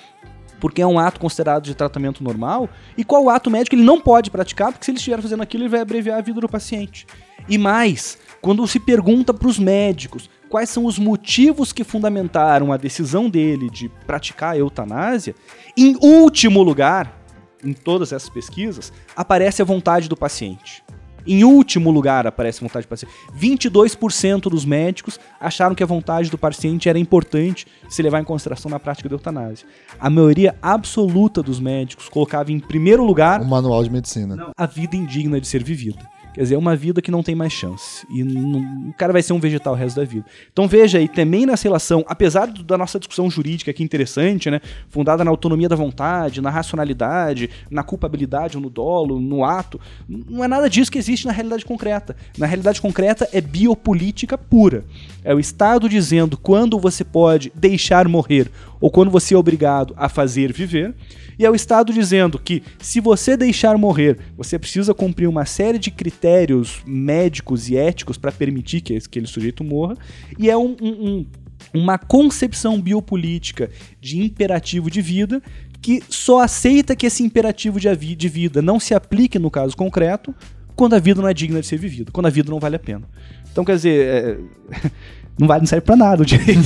porque é um ato considerado de tratamento normal, e qual ato médico ele não pode praticar, porque se ele estiver fazendo aquilo, ele vai abreviar a vida do paciente. E mais, quando se pergunta para os médicos quais são os motivos que fundamentaram a decisão dele de praticar a eutanásia, em último lugar, em todas essas pesquisas, aparece a vontade do paciente. Em último lugar aparece vontade do paciente. 22% dos médicos acharam que a vontade do paciente era importante se levar em consideração na prática da eutanásia. A maioria absoluta dos médicos colocava em primeiro lugar O manual de medicina. a vida indigna de ser vivida. Quer dizer, é uma vida que não tem mais chance. E não- o cara vai ser um vegetal o resto da vida. Então veja aí, também nessa relação, apesar do- da nossa discussão jurídica aqui interessante, né? Fundada na autonomia da vontade, na racionalidade, na culpabilidade ou no dolo, no ato, não é nada disso que existe na realidade concreta. Na realidade concreta é biopolítica pura. É o Estado dizendo quando você pode deixar morrer ou quando você é obrigado a fazer viver. E é o Estado dizendo que se você deixar morrer, você precisa cumprir uma série de critérios médicos e éticos para permitir que aquele sujeito morra. E é um- um- um- uma concepção biopolítica de imperativo de vida que só aceita que esse imperativo de vida não se aplique no caso concreto quando a vida não é digna de ser vivida, quando a vida não vale a pena. Então, quer dizer, é, (laughs) não vale não serve pra nada o direito.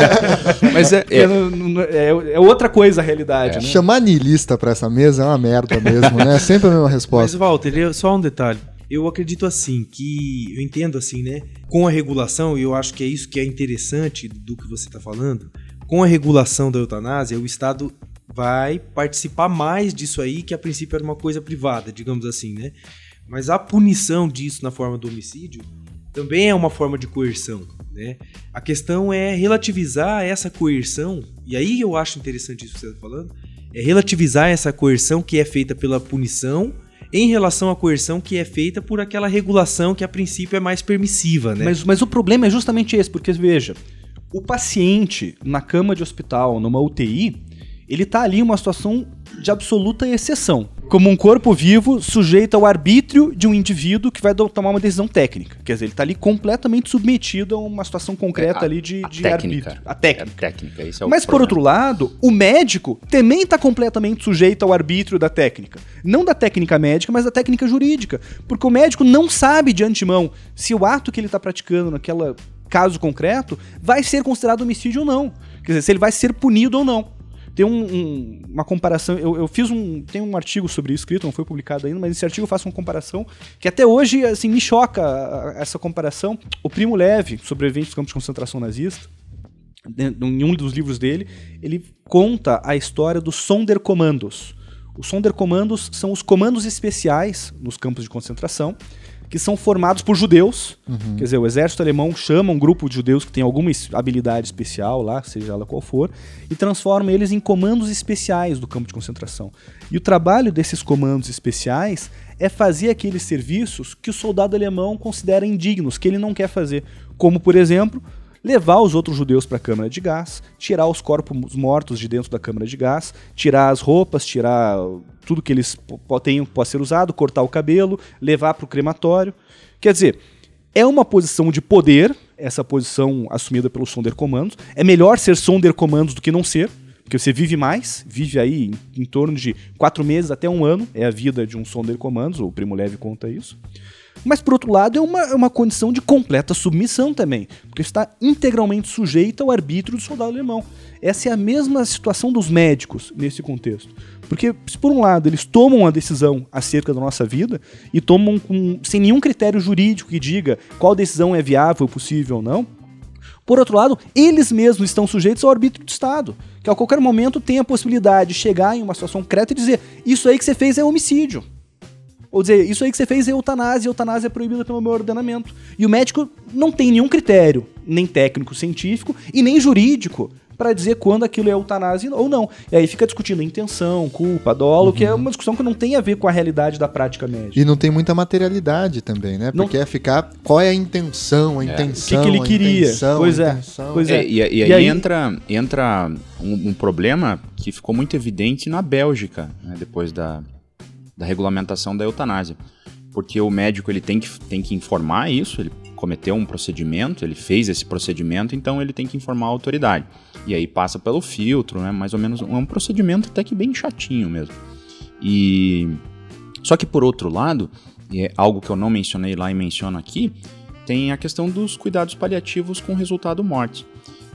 (laughs) Mas é, É, é- é outra coisa a realidade, né? Chamar niilista pra essa mesa é uma merda mesmo, né? Sempre a mesma Mas, resposta. Walter, eu- só um detalhe. Eu acredito assim, que eu entendo assim, né? Com a regulação, e eu acho que é isso que é interessante do que você está falando, com a regulação da eutanásia, o Estado vai participar mais disso aí, que a princípio era uma coisa privada, digamos assim, né? Mas a punição disso na forma do homicídio também é uma forma de coerção. Né? A questão é relativizar essa coerção, e aí eu acho interessante isso que você está falando, é relativizar essa coerção que é feita pela punição em relação à coerção que é feita por aquela regulação que a princípio é mais permissiva, né? Mas, mas o problema é justamente esse, porque veja, o paciente na cama de hospital, numa UTI, ele tá ali em uma situação de absoluta exceção. Como um corpo vivo sujeito ao arbítrio de um indivíduo que vai tomar uma decisão técnica. Quer dizer, ele tá ali completamente submetido a uma situação concreta É, a- ali de, a de técnica. arbítrio. A técnica. É técnica, esse é o Mas por problema. outro lado, o médico também está completamente sujeito ao arbítrio da técnica. Não da técnica médica, mas da técnica jurídica. Porque o médico não sabe de antemão se o ato que ele está praticando naquele caso concreto vai ser considerado homicídio ou não. Quer dizer, se ele vai ser punido ou não. Tem um- um- uma comparação, eu, eu fiz um. Tem um artigo sobre isso escrito, não foi publicado ainda, mas esse artigo eu faço uma comparação que até hoje assim, me choca essa comparação. O Primo Leve, sobrevivente dos campos de concentração nazista, em um dos livros dele, ele conta a história dos Sonderkommandos. Os Sonderkommandos são os comandos especiais nos campos de concentração, que são formados por judeus. Quer dizer, o exército alemão chama um grupo de judeus que tem alguma habilidade especial lá, seja ela qual for, e transforma eles em comandos especiais do campo de concentração. E o trabalho desses comandos especiais é fazer aqueles serviços que o soldado alemão considera indignos, que ele não quer fazer. Como, por exemplo, levar os outros judeus para a câmara de gás, tirar os corpos mortos de dentro da câmara de gás, tirar as roupas, tirar tudo que eles tenham pode ser usado, cortar o cabelo, levar para o crematório. Quer dizer, é uma posição de poder, essa posição assumida pelos Sonderkommandos. É melhor ser Sonderkommandos do que não ser, porque você vive mais, vive aí em, em torno de quatro meses até um ano, é a vida de um Sonderkommandos, o Primo Leve conta isso. Mas, por outro lado, é uma, é uma condição de completa submissão também, porque está integralmente sujeito ao arbítrio do soldado alemão. Essa é a mesma situação dos médicos nesse contexto. Porque, se por um lado eles tomam a decisão acerca da nossa vida e tomam com- sem nenhum critério jurídico que diga qual decisão é viável, possível ou não, por outro lado, eles mesmos estão sujeitos ao arbítrio do Estado, que a qualquer momento tem a possibilidade de chegar em uma situação concreta e dizer: Isso aí que você fez é homicídio. Ou dizer, isso aí que você fez é eutanásia, eutanásia é proibida pelo meu ordenamento. E o médico não tem nenhum critério, nem técnico científico e nem jurídico, para dizer quando aquilo é eutanásia ou não. E aí fica discutindo intenção, culpa, dolo, que é uma discussão que não tem a ver com a realidade da prática médica. E não tem muita materialidade também, né? Não- Porque é ficar. Qual é a intenção? A intenção. O que que ele a queria? intenção, Pois é, intenção. pois É, é. e, e E aí, aí- entra, entra um, um problema que ficou muito evidente na Bélgica, né, depois da, da regulamentação da eutanásia. Porque o médico ele tem que, tem que informar isso, ele cometeu um procedimento, ele fez esse procedimento, então ele tem que informar a autoridade. E aí passa pelo filtro, né, mais ou menos, é um procedimento até que bem chatinho mesmo. E só que por outro lado, é algo que eu não mencionei lá e menciono aqui, tem a questão dos cuidados paliativos com resultado morte,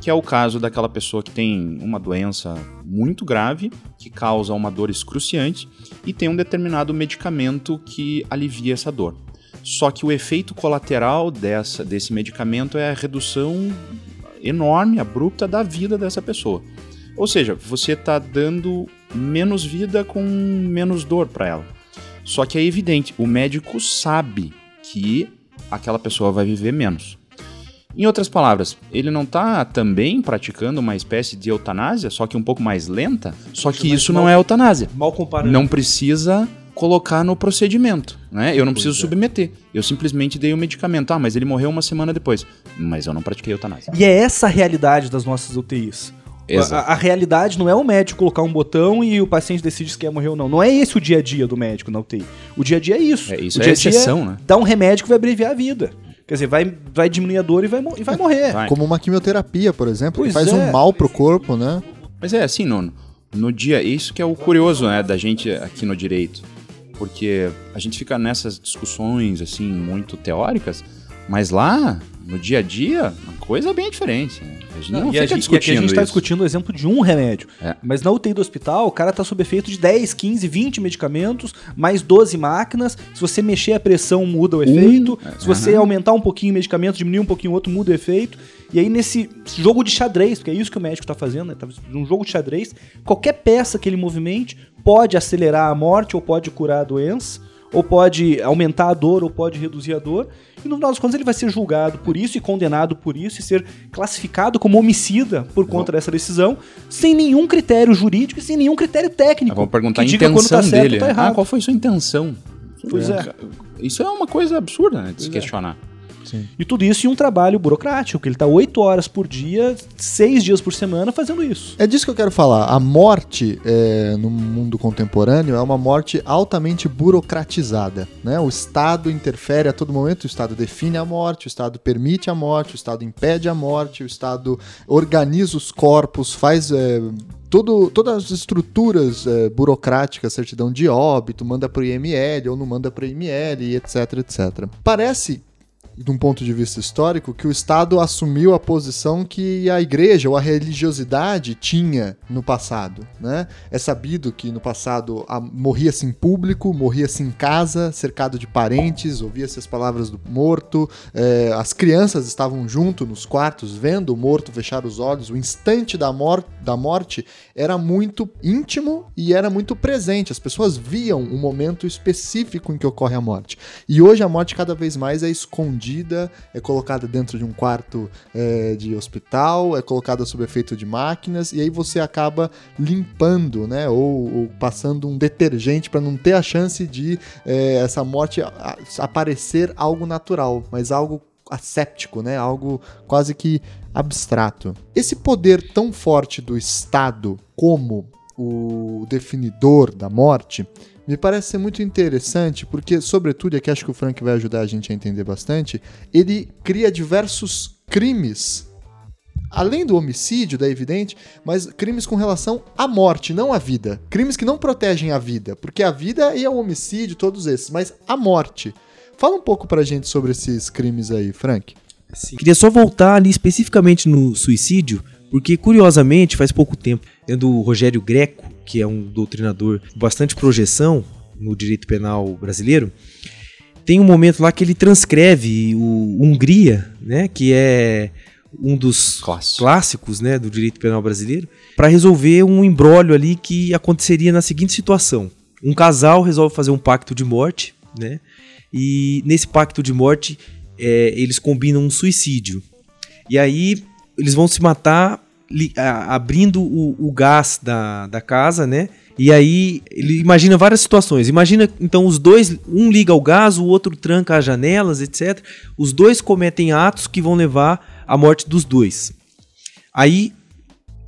que é o caso daquela pessoa que tem uma doença muito grave, que causa uma dor excruciante e tem um determinado medicamento que alivia essa dor. Só que o efeito colateral dessa, desse medicamento é a redução enorme, abrupta da vida dessa pessoa. Ou seja, você está dando menos vida com menos dor para ela. Só que é evidente, o médico sabe que aquela pessoa vai viver menos. Em outras palavras, ele não está também praticando uma espécie de eutanásia, só que um pouco mais lenta? Só que isso não é eutanásia. Mal comparando. Não precisa colocar no procedimento, né? Eu não preciso submeter. Eu simplesmente dei o medicamento. Ah, mas ele morreu uma semana depois. Mas eu não pratiquei eutanásia. E é essa a realidade das nossas UTIs. A, a realidade não é o médico colocar um botão e o paciente decide se quer morrer ou não. Não é esse o dia a dia do médico na UTI. O dia a dia é isso. É, isso o é dia a dia exceção, né? Dar um remédio que vai abreviar a vida. Quer dizer, vai, vai diminuir a dor e vai, e vai morrer. Vai. Como uma quimioterapia, por exemplo, que Pois faz é. um mal pro corpo, né? Mas é assim, Nuno. No dia, isso que é o curioso, né, da gente aqui no direito. Porque a gente fica nessas discussões, assim, muito teóricas, mas lá, no dia a dia, a coisa é bem diferente. né? A gente não, e, a fica gente, e aqui a discutindo gente está discutindo o exemplo de um remédio. É. Mas na UTI do hospital, o cara tá sob efeito de 10, 15, 20 medicamentos, mais 12 máquinas. Se você mexer a pressão, muda o efeito. Se você aumentar um pouquinho o medicamento, diminuir um pouquinho o outro, muda o efeito. E aí, nesse jogo de xadrez, porque é isso que o médico tá fazendo, né? Tá num jogo de xadrez, qualquer peça que ele movimente pode acelerar a morte ou pode curar a doença. Ou pode aumentar a dor, ou pode reduzir a dor. E no final das contas ele vai ser julgado por isso e condenado por isso e ser classificado como homicida por conta dessa decisão, sem nenhum critério jurídico e sem nenhum critério técnico. Vamos perguntar a intenção tá certo dele. tá ah, errado. qual foi sua intenção? Pois é. Isso é uma coisa absurda, né, de se questionar. E tudo isso em um trabalho burocrático, que ele tá oito horas por dia, seis dias por semana fazendo isso. É disso que eu quero falar. A morte é, no mundo contemporâneo é uma morte altamente burocratizada. Né? O Estado interfere a todo momento, o Estado define a morte, o Estado permite a morte, o Estado impede a morte, o Estado organiza os corpos, faz. é, Todo, todas as estruturas é, burocráticas, certidão de óbito, manda para o IML ou não manda para o IML, etc, etc. Parece de um ponto de vista histórico, que o Estado assumiu a posição que a igreja ou a religiosidade tinha no passado. Né? É sabido que no passado morria-se em público, morria-se em casa, cercado de parentes, ouvia-se as palavras do morto, eh, as crianças estavam junto nos quartos, vendo o morto fechar os olhos. O instante da, mor da morte era muito íntimo e era muito presente. As pessoas viam um momento específico em que ocorre a morte. E hoje a morte cada vez mais é escondida, é colocada dentro de um quarto é, de hospital, é colocada sob efeito de máquinas, e aí você acaba limpando, né? Ou, ou passando um detergente para não ter a chance de é, essa morte aparecer algo natural, mas algo asséptico, né? Algo quase que abstrato. Esse poder tão forte do Estado como o definidor da morte me parece ser muito interessante, porque, sobretudo, e aqui acho que o Frank vai ajudar a gente a entender bastante, ele cria diversos crimes. Além do homicídio, da evidente, mas crimes com relação à morte, não à vida. Crimes que não protegem a vida, porque a vida e o homicídio, todos esses, mas a morte. Fala um pouco pra gente sobre esses crimes aí, Frank. Queria só voltar ali especificamente no suicídio, porque curiosamente, faz pouco tempo, tendo o Rogério Greco, que é um doutrinador de bastante projeção no direito penal brasileiro, tem um momento lá que ele transcreve o Hungria, né, que é um dos Clássico. clássicos né, do direito penal brasileiro, para resolver um embrólio ali que aconteceria na seguinte situação. Um casal resolve fazer um pacto de morte, né? E nesse pacto de morte, é, eles combinam um suicídio. E aí eles vão se matar li- a- abrindo o, o gás da, da casa, né? E aí ele imagina várias situações. Imagina então os dois, um liga o gás, o outro tranca as janelas, etc. Os dois cometem atos que vão levar à morte dos dois. Aí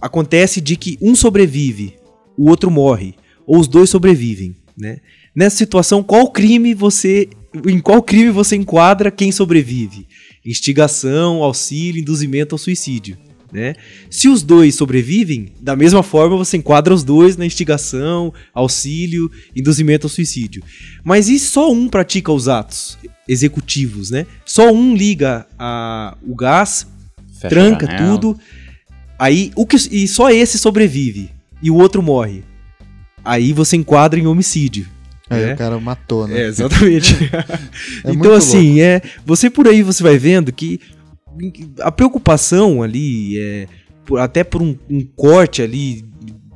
acontece de que um sobrevive, o outro morre, ou os dois sobrevivem, né? Nessa situação, qual crime você, em qual crime você enquadra quem sobrevive? Instigação, auxílio, induzimento ao suicídio, né? Se os dois sobrevivem, da mesma forma você enquadra os dois na instigação, auxílio, induzimento ao suicídio. Mas e só um pratica os atos executivos, né? Só um liga a- o gás, Fecha tranca tudo. Aí o que e só esse sobrevive e o outro morre. Aí você enquadra em homicídio. Aí né? o cara matou, né? É, exatamente. (laughs) É então assim, é, você por aí você vai vendo que a preocupação ali é por- até por um, um corte ali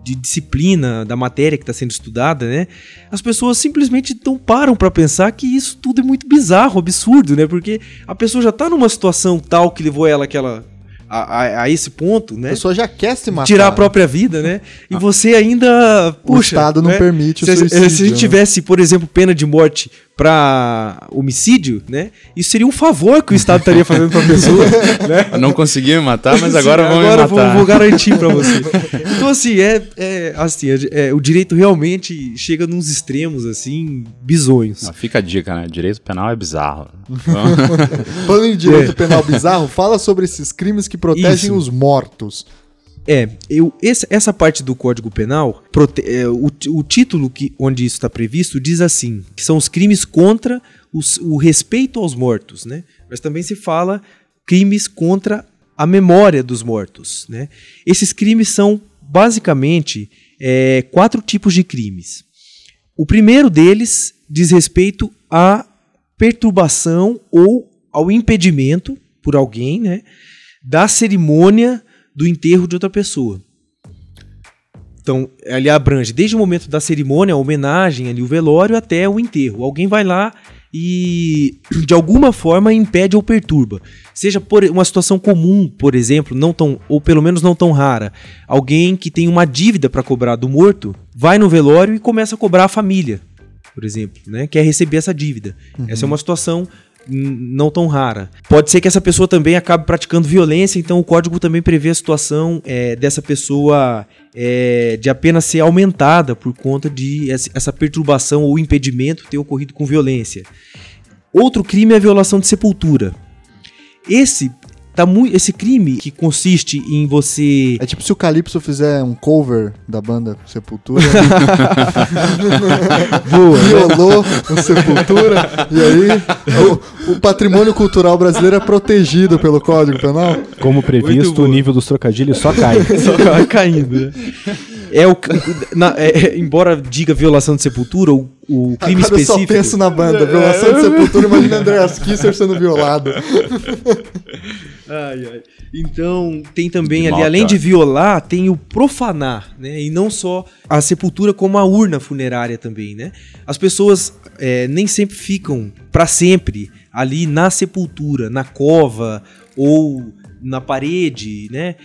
de disciplina da matéria que está sendo estudada, né? As pessoas simplesmente não param para pensar que isso tudo é muito bizarro, absurdo, né? Porque a pessoa já tá numa situação tal que levou ela aquela a, a- a esse ponto, A né? pessoa já quer se matar. Tirar a própria vida, né? E você ainda. O Puxa, Estado não né? permite o se, suicídio. se a gente né? tivesse, por exemplo, pena de morte pra homicídio, né? Isso seria um favor que o Estado estaria fazendo pra pessoa, (laughs) né? Eu não consegui me matar, mas Sim, agora vão me agora matar. vou, vou garantir pra você. (laughs) Então, assim, é, é assim, é- é, o direito realmente chega nos extremos, assim, bizonhos. Não, fica a dica, né? Direito penal é bizarro. Então, (laughs) Falando em direito É. penal bizarro, fala sobre esses crimes que protegem Isso. os mortos. É, eu, esse- essa parte do Código Penal, prote- é, o, o título que, onde isso está previsto diz assim, que são os crimes contra os- o respeito aos mortos, né? Mas também se fala crimes contra a memória dos mortos, né? Esses crimes são basicamente é, quatro tipos de crimes. O primeiro deles diz respeito à perturbação ou ao impedimento por alguém, né, da cerimônia do enterro de outra pessoa. Então, ali abrange desde o momento da cerimônia, a homenagem, ali o velório, até o enterro. Alguém vai lá e (clears throat) de alguma forma impede ou perturba. Seja por uma situação comum, por exemplo, não tão ou pelo menos não tão rara, alguém que tem uma dívida para cobrar do morto, vai no velório e começa a cobrar a família, por exemplo, né? Quer receber essa dívida. Essa é uma situação não tão rara. Pode ser que essa pessoa também acabe praticando violência, então o código também prevê a situação é, dessa pessoa é, de apenas ser aumentada por conta de essa perturbação ou impedimento ter ocorrido com violência. Outro crime é a violação de sepultura. Esse tá muito, esse crime que consiste em você É tipo se o Calypso fizer um cover da banda Sepultura. (laughs) Boa, violou o Sepultura. E aí o, o patrimônio cultural brasileiro é protegido pelo Código Penal. Como previsto, o nível dos trocadilhos só cai. (laughs) Só vai caindo, né? É o, (laughs) na- é, embora diga violação de sepultura, o, o crime Agora eu só específico. penso na banda. Violação de Sepultura, imagina Andreas Kisser sendo violado. (laughs) Ai, ai. Então, tem também De ali, mal, além de violar, tem o profanar, né? E não só a sepultura, como a urna funerária também, né? As pessoas é, nem sempre ficam para sempre ali na sepultura, na cova ou na parede, né?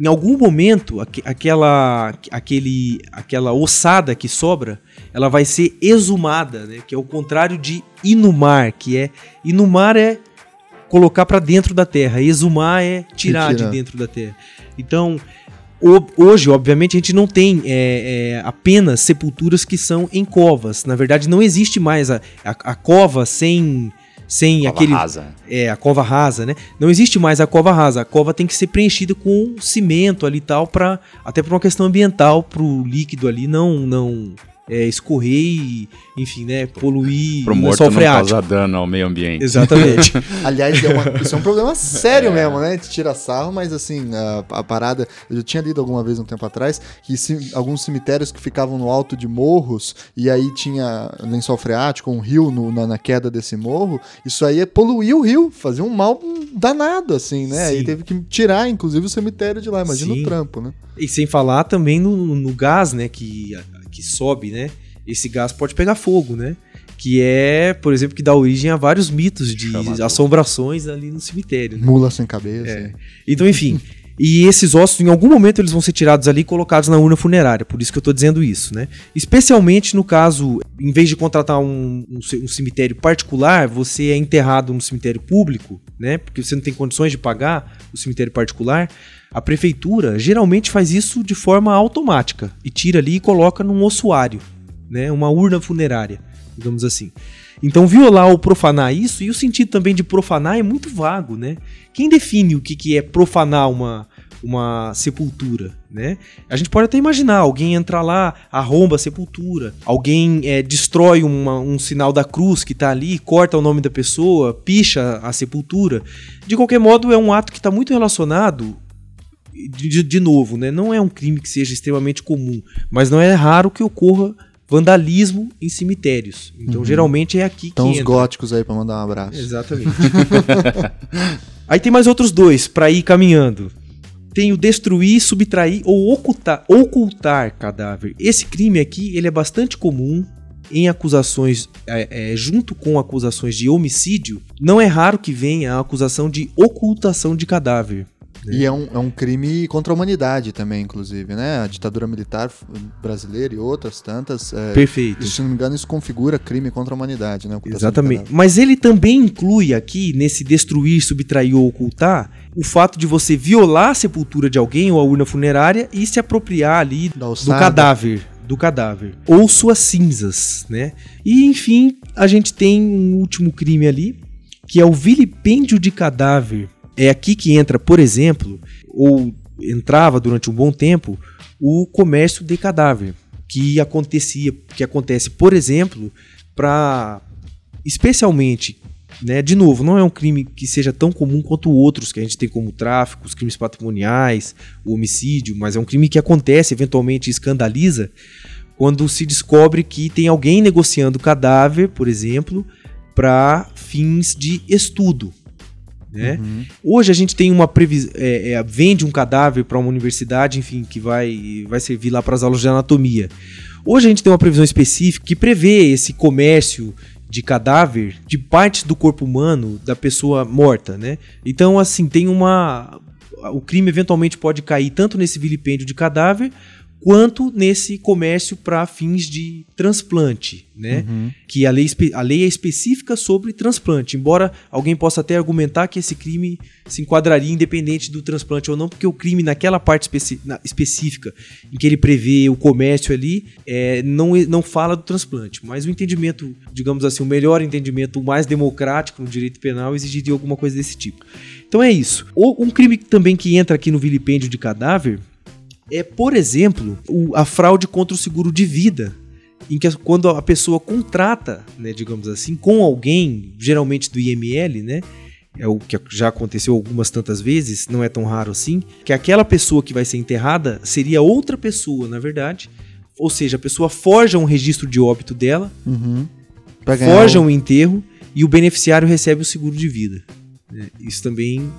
Em algum momento, aque- aquela, aquele, aquela ossada que sobra, ela vai ser exumada, né? Que é o contrário de inumar, que é inumar é colocar para dentro da terra, exumar é tirar Retirar. de dentro da terra. Então, hoje, obviamente, a gente não tem é, é, apenas sepulturas que são em covas. Na verdade, não existe mais a, a, a cova sem sem Cova aquele rasa. é a cova rasa, né? Não existe mais a cova rasa. A cova tem que ser preenchida com cimento ali e tal para até por uma questão ambiental para o líquido ali não não é, escorrer e, enfim, né, poluir Pro o morto não causar dano ao meio ambiente. Exatamente. (laughs) Aliás, é uma- isso é um problema sério (laughs) mesmo, né? De tirar sarro, mas assim, a, a parada. Eu já tinha lido alguma vez um tempo atrás que alguns cemitérios que ficavam no alto de morros e aí tinha lençol freático, um rio no- na, na queda desse morro. Isso aí é poluir o rio, fazia um mal danado, assim, né? Aí Sim. teve que tirar, inclusive, o cemitério de lá. Imagina Sim. o trampo, né? E sem falar também no, no gás, né, que, que sobe, né? Esse gás pode pegar fogo, né? Que é, por exemplo, que dá origem a vários mitos de Chama assombrações ali no cemitério. né? Mula sem cabeça. É. Então, enfim. E esses ossos, em algum momento, eles vão ser tirados ali e colocados na urna funerária. Por isso que eu tô dizendo isso, né? Especialmente no caso, em vez de contratar um, um um cemitério particular, você é enterrado no cemitério público, né? Porque você não tem condições de pagar o cemitério particular. A prefeitura geralmente faz isso de forma automática e tira ali e coloca num ossuário, né? Uma urna funerária, digamos assim. Então, violar ou profanar isso, e o sentido também de profanar é muito vago, né? Quem define o que, que é profanar uma, uma sepultura, né? A gente pode até imaginar, alguém entra lá, arromba a sepultura, alguém é, destrói uma- um sinal da cruz que está ali, corta o nome da pessoa, picha a sepultura. De qualquer modo, é um ato que está muito relacionado de, de- novo, né? Não é um crime que seja extremamente comum, mas não é raro que ocorra vandalismo em cemitérios. Então, geralmente é aqui Então que os entra. góticos aí pra mandar um abraço. Exatamente. (laughs) Aí tem mais outros dois pra ir caminhando. Tem o destruir, subtrair ou ocultar, ocultar cadáver. Esse crime aqui ele é bastante comum em acusações, é, é, junto com acusações de homicídio. Não é raro que venha a acusação de ocultação de cadáver. E é um, é um crime contra a humanidade também, inclusive, né? A ditadura militar brasileira e outras tantas. é, Perfeito. se não me engano, isso configura crime contra a humanidade, né? Exatamente. Mas ele também inclui aqui, nesse destruir, subtrair ou ocultar, o fato de você violar a sepultura de alguém ou a urna funerária e se apropriar ali do cadáver. Do cadáver. Ou suas cinzas, né? E enfim, a gente tem um último crime ali, que é o vilipêndio de cadáver. É aqui que entra, por exemplo, ou entrava durante um bom tempo, o comércio de cadáver, que acontecia, que acontece, por exemplo, para especialmente, né, de novo, não é um crime que seja tão comum quanto outros que a gente tem como tráfico, os crimes patrimoniais, o homicídio, mas é um crime que acontece, eventualmente escandaliza, quando se descobre que tem alguém negociando cadáver, por exemplo, para fins de estudo. Né? Uhum. Hoje a gente tem uma previsão. vende um cadáver para uma universidade, enfim, que vai, vai servir lá para as aulas de anatomia. Hoje a gente tem uma previsão específica que prevê esse comércio de cadáver de partes do corpo humano da pessoa morta, né? Então, assim, tem uma. O crime eventualmente pode cair tanto nesse vilipêndio de cadáver quanto nesse comércio para fins de transplante, né? Uhum. Que a lei, a lei é específica sobre transplante, embora alguém possa até argumentar que esse crime se enquadraria independente do transplante ou não, porque o crime naquela parte especi- na- específica em que ele prevê o comércio ali é, não, não fala do transplante, mas o entendimento, digamos assim, o melhor entendimento, o mais democrático no direito penal exigiria alguma coisa desse tipo. Então é isso. Ou um crime também que entra aqui no vilipêndio de cadáver é, por exemplo, o- a fraude contra o seguro de vida. Em que quando a pessoa contrata, né, digamos assim, com alguém, geralmente do IML, né? É o que já aconteceu algumas tantas vezes, não é tão raro assim, que aquela pessoa que vai ser enterrada seria outra pessoa, na verdade. Ou seja, a pessoa forja um registro de óbito dela, Uhum. Forja o- um enterro e o beneficiário recebe o seguro de vida. né? Isso também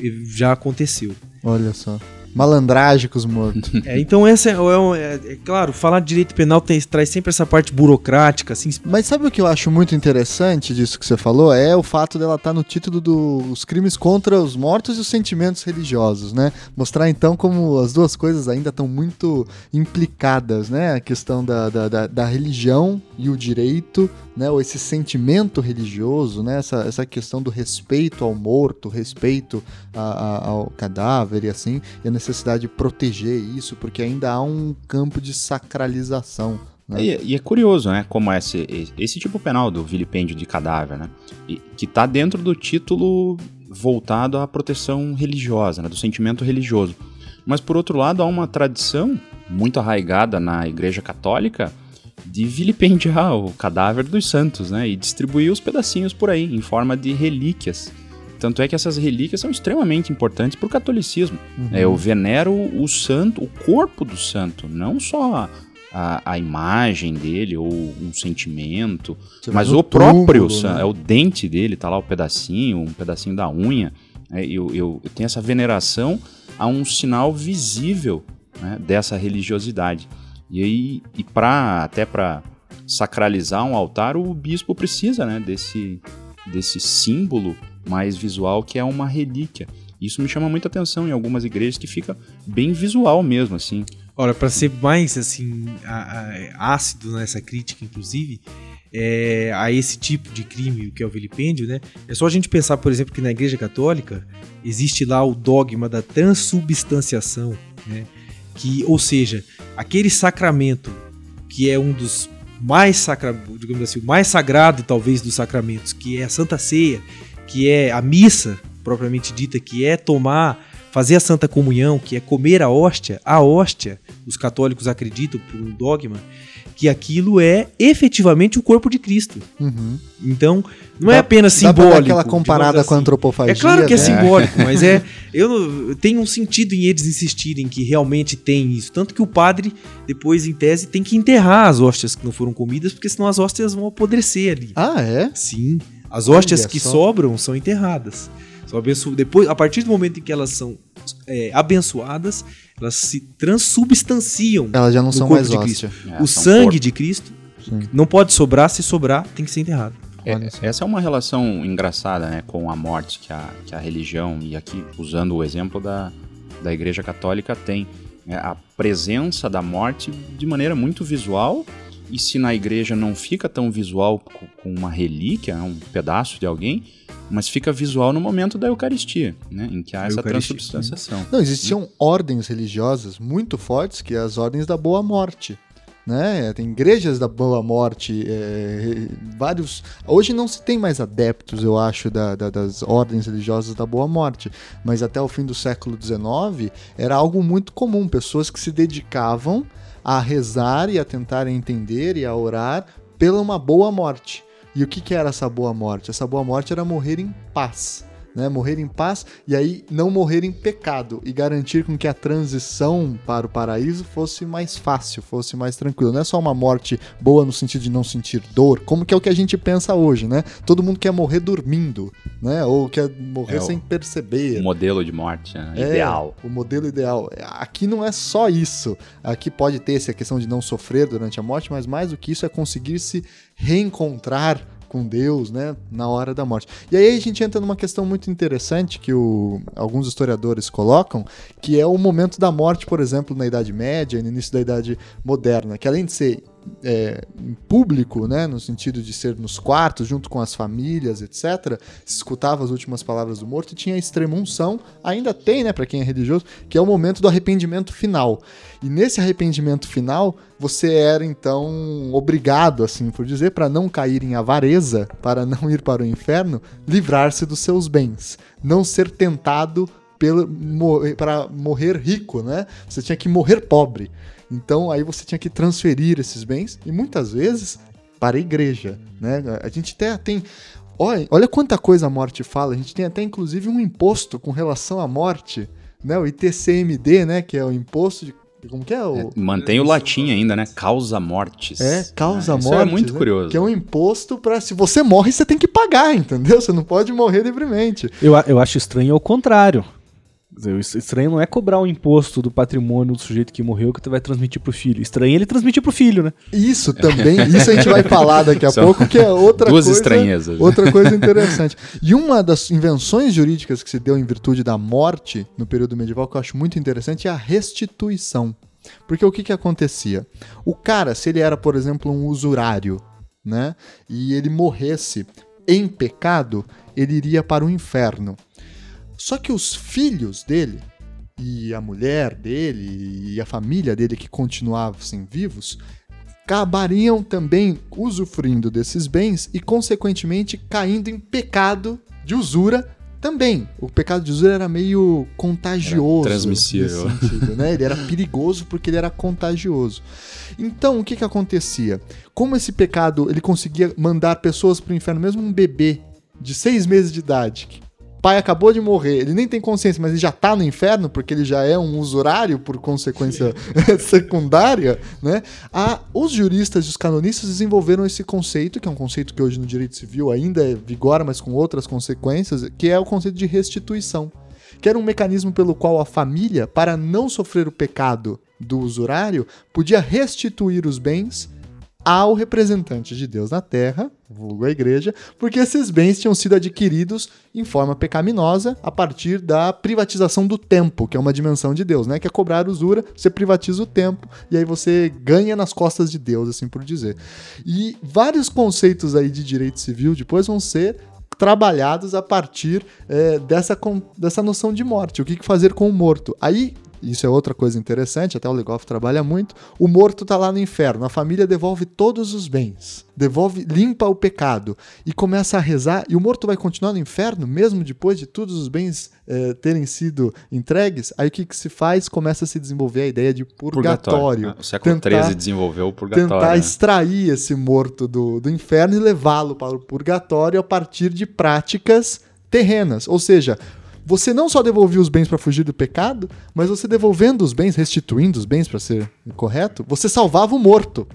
eh, já aconteceu. Olha só. Malandragem com os mortos. (laughs) É, então essa é, é é- é claro, falar de direito penal tem- traz sempre essa parte burocrática, assim. Mas sabe o que eu acho muito interessante disso que você falou? É o fato dela estar no título dos crimes contra os mortos e os sentimentos religiosos, né? Mostrar então como as duas coisas ainda estão muito implicadas, né? A questão da, da, da- da religião e o direito, né? Ou esse sentimento religioso, né? Essa, essa questão do respeito ao morto, respeito a- a- ao cadáver e assim, e a necessidade de proteger isso, porque ainda há um campo de sacralização. Né? E, e é curioso, né? Como esse, esse tipo penal do vilipêndio de cadáver, né? Que tá dentro do título voltado à proteção religiosa, né? Do sentimento religioso. Mas, por outro lado, há uma tradição muito arraigada na Igreja Católica de vilipendiar o cadáver dos santos, né? E distribuir os pedacinhos por aí, em forma de relíquias. Tanto é que essas relíquias são extremamente importantes para o catolicismo. Uhum. É, eu venero o santo, o corpo do santo, não só a, a imagem dele ou um sentimento, Você mas o próprio túmulo, san- né? é o dente dele, tá lá o pedacinho, um pedacinho da unha. É, eu, eu, eu tenho essa veneração a um sinal visível né, dessa religiosidade. E aí, e pra, até para sacralizar um altar, o bispo precisa né, desse, desse símbolo mais visual que é uma relíquia. Isso me chama muita atenção em algumas igrejas que fica bem visual mesmo, assim. Ora, para ser mais assim ácido nessa crítica, inclusive, é, a esse tipo de crime, que é o vilipêndio, né? É só a gente pensar, por exemplo, que na Igreja Católica existe lá o dogma da transubstanciação, né? Que, ou seja, aquele sacramento que é um dos mais sacra, digamos assim, o mais sagrado talvez dos sacramentos, que é a Santa Ceia, que é a missa propriamente dita, que é tomar, fazer a Santa Comunhão, que é comer a hóstia, a hóstia, os católicos acreditam por um dogma que aquilo é efetivamente o corpo de Cristo. Uhum. Então, não é Dá- apenas Dá pra simbólico. dar aquela comparada com a assim. antropofagia. É claro que é né? simbólico, (laughs) mas é. Eu tem um sentido em eles insistirem que realmente tem isso. Tanto que o padre, depois, em tese, tem que enterrar as hóstias que não foram comidas, porque senão as hóstias vão apodrecer ali. Ah, é? Sim. As hóstias Olha que só. sobram são enterradas. São abenço... Depois, a partir do momento em que elas são é, abençoadas, elas se transubstanciam. Elas já não são corpo mais de hóstia. É, o sangue corpo. de Cristo Sim. não pode sobrar, se sobrar, tem que ser enterrado. É, essa é uma relação engraçada né, com a morte que a, que a religião, e aqui usando o exemplo da, da Igreja Católica, tem. É a presença da morte de maneira muito visual, e se na igreja não fica tão visual co- com uma relíquia, um pedaço de alguém, mas fica visual no momento da Eucaristia, né, em que há A essa Eucaristia, transubstanciação. Não, existiam ordens religiosas muito fortes, que é as ordens da boa morte. Né? Tem igrejas da boa morte, é, vários. Hoje não se tem mais adeptos, eu acho, da- da- das ordens religiosas da boa morte. Mas até o fim do século XIX era algo muito comum. Pessoas que se dedicavam a rezar e a tentar entender e a orar pela uma boa morte. E o que, que era essa boa morte? Essa boa morte era morrer em paz. Né? Morrer em paz e aí não morrer em pecado e garantir com que a transição para o paraíso fosse mais fácil, fosse mais tranquila. Não é só uma morte boa no sentido de não sentir dor, como que é o que a gente pensa hoje, né? Todo mundo quer morrer dormindo, né? Ou quer morrer É sem perceber. O modelo de morte né? É, ideal. O modelo ideal. Aqui não é só isso. Aqui pode ter essa questão de não sofrer durante a morte, mas mais do que isso é conseguir se reencontrar com Deus, né, na hora da morte. E aí a gente entra numa questão muito interessante que o- alguns historiadores colocam, que é o momento da morte, por exemplo, na Idade Média no início da Idade Moderna, que além de ser é, em público, né, no sentido de ser nos quartos, junto com as famílias, etc., se escutava as últimas palavras do morto e tinha a extrema unção, ainda tem, né, para quem é religioso, que é o momento do arrependimento final. E nesse arrependimento final, você era então obrigado, assim por dizer, para não cair em avareza, para não ir para o inferno, livrar-se dos seus bens, não ser tentado para morrer rico, né? Você tinha que morrer pobre. Então aí você tinha que transferir esses bens e muitas vezes para a igreja, né? A gente até tem olha, olha quanta coisa a morte fala. A gente tem até inclusive um imposto com relação à morte, né? O ITCMD, né? Que é o imposto de como que é o Mantém o latim ainda, né? Causa mortes. é, causa Isso morte. é muito né? curioso. Que é um imposto para se você morre, você tem que pagar, entendeu? Você não pode morrer livremente. Eu, eu acho estranho ao contrário. Es- estranho não é cobrar o imposto do patrimônio do sujeito que morreu que tu vai transmitir pro filho. Estranho é ele transmitir pro filho, né? Isso também, isso a gente vai falar daqui a São pouco, que é outra duas coisa. estranhezas. Outra coisa interessante. E uma das invenções jurídicas que se deu em virtude da morte no período medieval, que eu acho muito interessante, é a restituição. Porque o que, que acontecia? O cara, se ele era, por exemplo, um usurário, né? E ele morresse em pecado, ele iria para o inferno. Só que os filhos dele, e a mulher dele, e a família dele que continuassem vivos, acabariam também usufruindo desses bens e, consequentemente, caindo em pecado de usura também. O pecado de usura era meio contagioso. Era transmissível. sentido, né? Ele era (laughs) perigoso porque ele era contagioso. Então, o que que acontecia? Como esse pecado ele conseguia mandar pessoas para o inferno, mesmo um bebê de seis meses de idade, que pai acabou de morrer, ele nem tem consciência, mas ele já tá no inferno porque ele já é um usurário por consequência (laughs) secundária, né? A, os juristas e os canonistas desenvolveram esse conceito, que é um conceito que hoje no direito civil ainda é vigora, mas com outras consequências, que é o conceito de restituição que era um mecanismo pelo qual a família, para não sofrer o pecado do usurário, podia restituir os bens ao representante de Deus na terra, vulgo a igreja, porque esses bens tinham sido adquiridos em forma pecaminosa a partir da privatização do tempo, que é uma dimensão de Deus, né? Que é cobrar usura, você privatiza o tempo e aí você ganha nas costas de Deus, assim por dizer. E vários conceitos aí de direito civil depois vão ser trabalhados a partir é, dessa, dessa noção de morte. O que fazer com o morto? Aí, isso é outra coisa interessante, até o Legoff trabalha muito. O morto tá lá no inferno, a família devolve todos os bens, devolve, limpa o pecado e começa a rezar. E o morto vai continuar no inferno, mesmo depois de todos os bens eh, terem sido entregues? Aí o que, que se faz? Começa a se desenvolver a ideia de purgatório. Ah, O século XIII desenvolveu o purgatório. tentar né? extrair esse morto do, do inferno e levá-lo para o purgatório a partir de práticas terrenas. Ou seja, você não só devolvia os bens para fugir do pecado, mas você devolvendo os bens, restituindo os bens para ser correto, você salvava o morto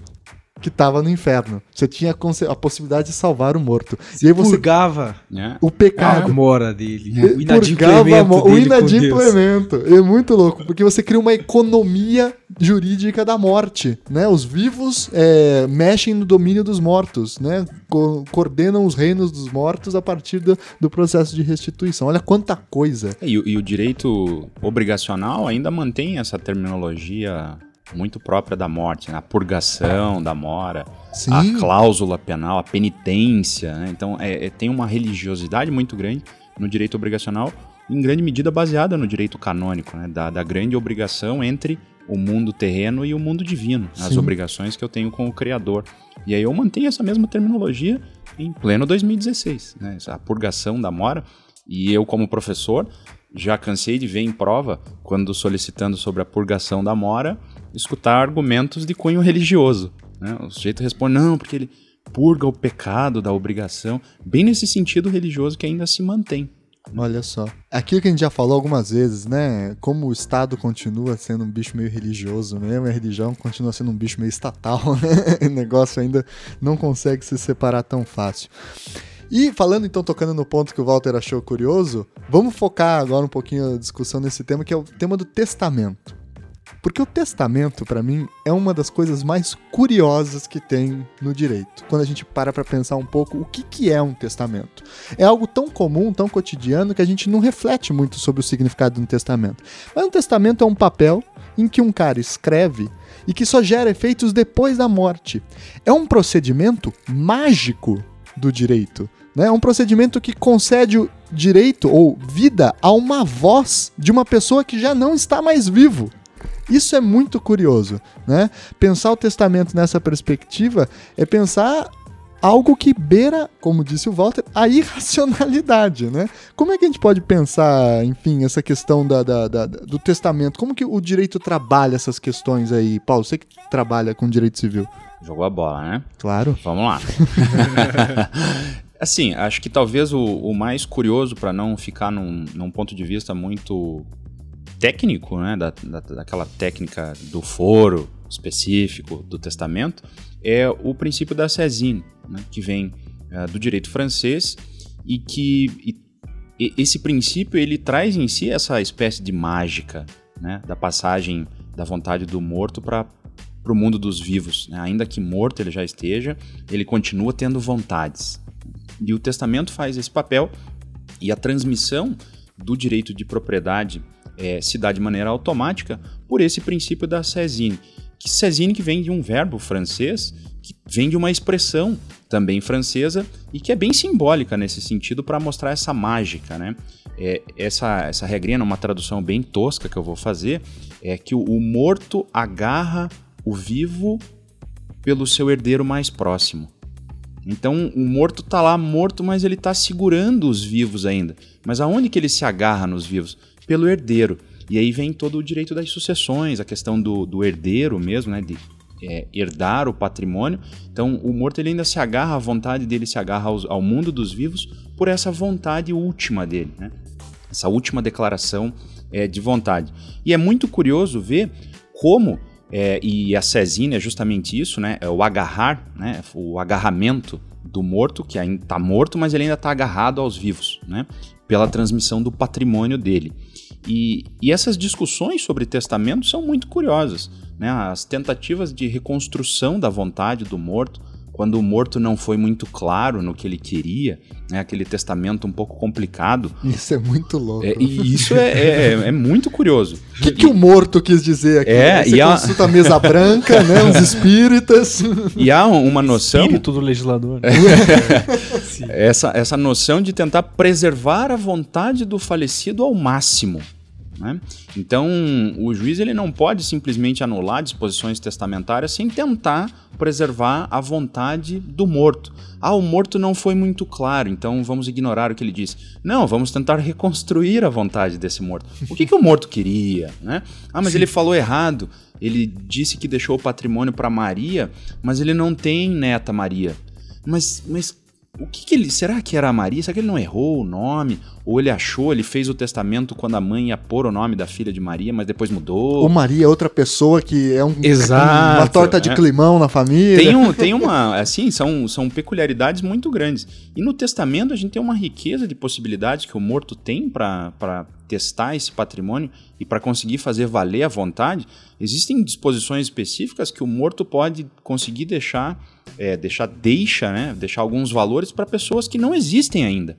que estava no inferno. Você tinha a a possibilidade de salvar o morto. E aí você Purgava né? o a pecado mora dele. O purgava a inadimplemento mo- o dele com Deus. inadimplemento. É muito louco, porque você cria uma economia jurídica da morte, né? Os vivos é, mexem no domínio dos mortos, né? Co- coordenam os reinos dos mortos a partir do, do processo de restituição. Olha quanta coisa. E, o- e o direito obrigacional ainda mantém essa terminologia muito própria da morte, né? a purgação da mora, Sim. a cláusula penal, a penitência. né? Então é- é- tem uma religiosidade muito grande no direito obrigacional, em grande medida baseada no direito canônico, né? da, da grande obrigação entre o mundo terreno e o mundo divino, as Sim. obrigações que eu tenho com o Criador. E aí eu mantenho essa mesma terminologia em pleno 2016, né? a purgação da mora. E eu, como professor, já cansei de ver em prova, quando solicitando sobre a purgação da mora, escutar argumentos de cunho religioso. né? O sujeito responde, não, porque ele purga o pecado da obrigação, bem nesse sentido religioso que ainda se mantém Olha só. Aquilo que a gente já falou algumas vezes, né? Como o Estado continua sendo um bicho meio religioso mesmo, a religião continua sendo um bicho meio estatal, (laughs) né? O negócio ainda não consegue se separar tão fácil. E falando então, tocando no ponto que o Walter achou curioso, vamos focar agora um pouquinho a discussão nesse tema, que é o tema do testamento. Porque o testamento, para mim, é uma das coisas mais curiosas que tem no direito. Quando a gente para para pensar um pouco o que, que é um testamento. É algo tão comum, tão cotidiano, que a gente não reflete muito sobre o significado de um testamento. Mas um testamento é um papel em que um cara escreve e que só gera efeitos depois da morte. É um procedimento mágico do direito. Né? É um procedimento que concede o direito ou vida a uma voz de uma pessoa que já não está mais vivo. Isso é muito curioso, né? Pensar o testamento nessa perspectiva é pensar algo que beira, como disse o Walter, a irracionalidade, né? Como é que a gente pode pensar, enfim, essa questão da, da, da, do testamento? Como que o direito trabalha essas questões aí? Paulo, você que trabalha com direito civil. Jogou a bola, né? Claro. Vamos lá. (laughs) assim, acho que talvez o, o mais curioso, para não ficar num, num ponto de vista muito técnico, né, da, da, daquela técnica do foro específico do testamento, é o princípio da Césine, né, que vem uh, do direito francês e que e, esse princípio ele traz em si essa espécie de mágica né, da passagem da vontade do morto para para o mundo dos vivos. Né? Ainda que morto ele já esteja, ele continua tendo vontades. E o testamento faz esse papel e a transmissão do direito de propriedade é, se dá de maneira automática por esse princípio da Césine. Que Césine que vem de um verbo francês, que vem de uma expressão também francesa e que é bem simbólica nesse sentido para mostrar essa mágica, né? É, essa, essa regrinha, numa tradução bem tosca que eu vou fazer, é que o, o morto agarra o vivo pelo seu herdeiro mais próximo. Então o morto está lá morto, mas ele está segurando os vivos ainda. Mas aonde que ele se agarra nos vivos? Pelo herdeiro. E aí vem todo o direito das sucessões, a questão do, do herdeiro mesmo, né? De é, herdar o patrimônio. Então o morto ele ainda se agarra, a vontade dele se agarra ao mundo dos vivos por essa vontade última dele, né? Essa última declaração é, de vontade. E é muito curioso ver como é, e a Cesine é justamente isso, né? É o agarrar, né? O agarramento do morto, que ainda está morto, mas ele ainda está agarrado aos vivos, né? Pela transmissão do patrimônio dele. E, e essas discussões sobre testamento são muito curiosas, né? As tentativas de reconstrução da vontade do morto, quando o morto não foi muito claro no que ele queria, né, aquele testamento um pouco complicado. Isso é muito louco. É, e isso é, é, é muito curioso. O que, que o morto quis dizer aqui? É, Você e a- consulta a mesa branca, né? Os espíritas. (laughs) E há uma noção. Espírito do legislador. né? (laughs) (laughs) essa, essa noção de tentar preservar a vontade do falecido ao máximo. Né? Então, o juiz ele não pode simplesmente anular disposições testamentárias sem tentar preservar a vontade do morto. Ah, o morto não foi muito claro, então vamos ignorar o que ele disse. Não, vamos tentar reconstruir a vontade desse morto. O que, que o morto queria? Né? Ah, mas ele falou errado. Ele disse que deixou o patrimônio para Maria, mas ele não tem neta Maria. Mas, mas o que, que ele. Será que era a Maria? Será que ele não errou o nome? Ou ele achou, ele fez o testamento quando a mãe ia pôr o nome da filha de Maria, mas depois mudou? O Maria é outra pessoa que é um, Exato, uma torta de é. climão na família. Tem, um, tem uma. Assim, são, são peculiaridades muito grandes. E no testamento a gente tem uma riqueza de possibilidades que o morto tem para testar esse patrimônio e para conseguir fazer valer a vontade. Existem disposições específicas que o morto pode conseguir deixar, é, deixar deixa, né? Deixar alguns valores para pessoas que não existem ainda.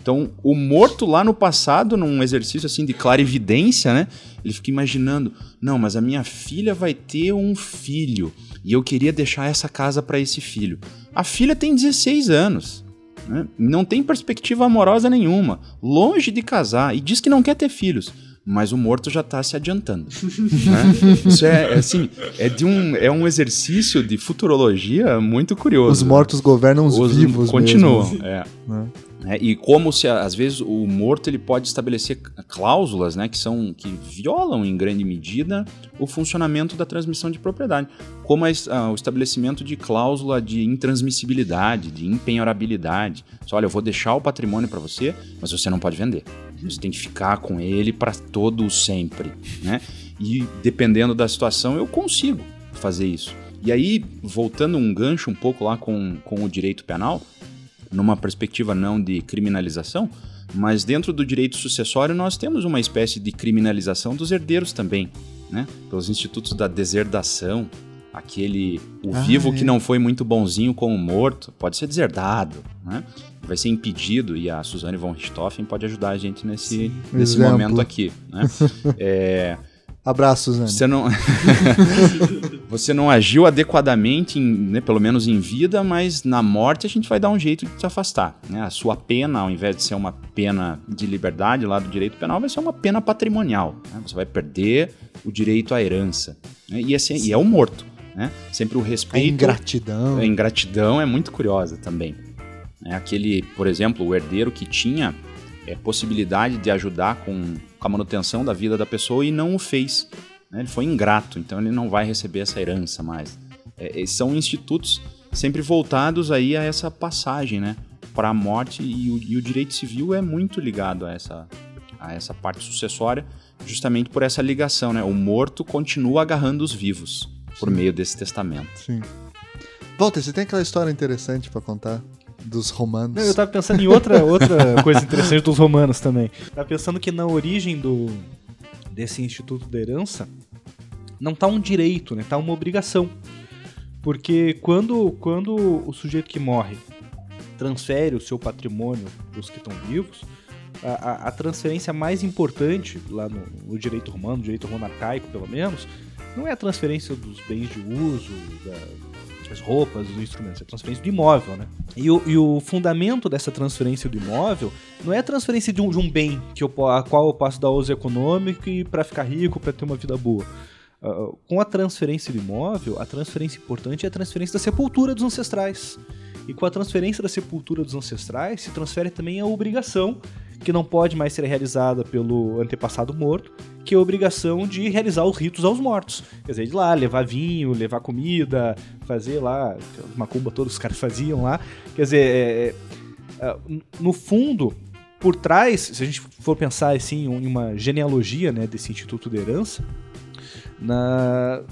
Então, o morto lá no passado, num exercício assim de clarividência, né? Ele fica imaginando: não, mas a minha filha vai ter um filho e eu queria deixar essa casa para esse filho. A filha tem 16 anos, né? não tem perspectiva amorosa nenhuma, longe de casar e diz que não quer ter filhos. Mas o morto já está se adiantando. né? (laughs) Isso é, é, assim, é de um é um exercício de futurologia muito curioso. Os mortos governam os, Os vivos continuam. É. Né? É, e como se às vezes o morto ele pode estabelecer cláusulas, né, que são que violam em grande medida o funcionamento da transmissão de propriedade, como es- ah, o estabelecimento de cláusula de intransmissibilidade, de empenhorabilidade. Só, olha, eu vou deixar o patrimônio para você, mas você não pode vender. Você tem que ficar com ele para todo o sempre, né? E dependendo da situação, eu consigo fazer isso. E aí, voltando um gancho um pouco lá com, com o direito penal, numa perspectiva não de criminalização, mas dentro do direito sucessório nós temos uma espécie de criminalização dos herdeiros também, né? Pelos institutos da deserdação, aquele o Ah, vivo é. que não foi muito bonzinho com o morto pode ser deserdado, né? Vai ser impedido e a Suzane von Richthofen pode ajudar a gente nesse, nesse Exemplo. momento aqui, né? (laughs) É, Abraços, Zane. você não, (laughs) você não agiu adequadamente, em, né, pelo menos em vida, mas na morte a gente vai dar um jeito de te afastar. Né? A sua pena, ao invés de ser uma pena de liberdade lá do direito penal, vai ser uma pena patrimonial. né? Você vai perder o direito à herança. né? E, esse, e é o morto. Né? Sempre o A respeito. ingratidão. A ingratidão é muito curiosa também. É aquele, por exemplo, o herdeiro que tinha é, possibilidade de ajudar com, com a manutenção da vida da pessoa e não o fez. né? Ele foi ingrato, então ele não vai receber essa herança mais. É, são institutos sempre voltados aí a essa passagem, né, para a morte e o, e o direito civil é muito ligado a essa a essa parte sucessória, justamente por essa ligação, né? O morto continua agarrando os vivos por meio desse testamento. Sim. Walter, você tem aquela história interessante pra contar dos romanos? Não, eu tava pensando em outra, outra coisa interessante dos romanos também. Tava pensando que na origem do desse Instituto da Herança não tá um direito, né? Tá uma obrigação. Porque quando, quando o sujeito que morre transfere o seu patrimônio para os que estão vivos, a, a- transferência mais importante lá no, no direito romano, no direito romano arcaico pelo menos, não é a transferência dos bens de uso, da- das roupas, dos instrumentos, é transferência do imóvel, né? E o, e o fundamento dessa transferência do imóvel não é a transferência de um, de um bem que eu, a qual eu posso dar uso econômico e para ficar rico, para ter uma vida boa. Ah, com a transferência do imóvel, a transferência importante é a transferência da sepultura dos ancestrais. E com a transferência da sepultura dos ancestrais, se transfere também a obrigação, que não pode mais ser realizada pelo antepassado morto, que é a obrigação de realizar os ritos aos mortos. Quer dizer, de lá, levar vinho, levar comida, fazer lá, macumba todos os caras faziam lá. Quer dizer, é, é, no fundo, por trás, se a gente for pensar assim em uma genealogia né, desse Instituto de Herança, na,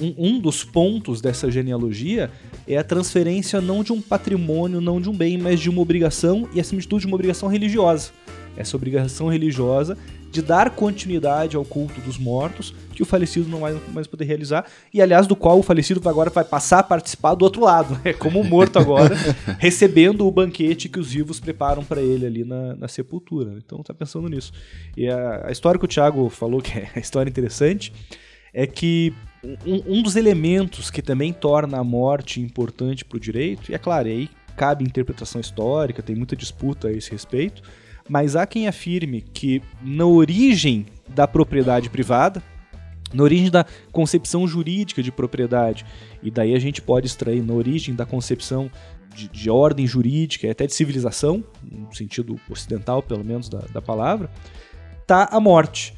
um, um dos pontos dessa genealogia é a transferência não de um patrimônio, não de um bem, mas de uma obrigação e, acima de tudo, de uma obrigação religiosa. Essa obrigação religiosa de dar continuidade ao culto dos mortos, que o falecido não vai mais poder realizar, e aliás, do qual o falecido agora vai passar a participar do outro lado, né? como o morto agora, (laughs) recebendo o banquete que os vivos preparam para ele ali na, na sepultura. Então tá pensando nisso. E a, a história que o Thiago falou, que é a história interessante, é que um, um dos elementos que também torna a morte importante para o direito, e é claro, aí cabe interpretação histórica, tem muita disputa a esse respeito, mas há quem afirme que na origem da propriedade privada, na origem da concepção jurídica de propriedade, e daí a gente pode extrair na origem da concepção de, de ordem jurídica até de civilização, no sentido ocidental, pelo menos, da, da palavra, tá a morte.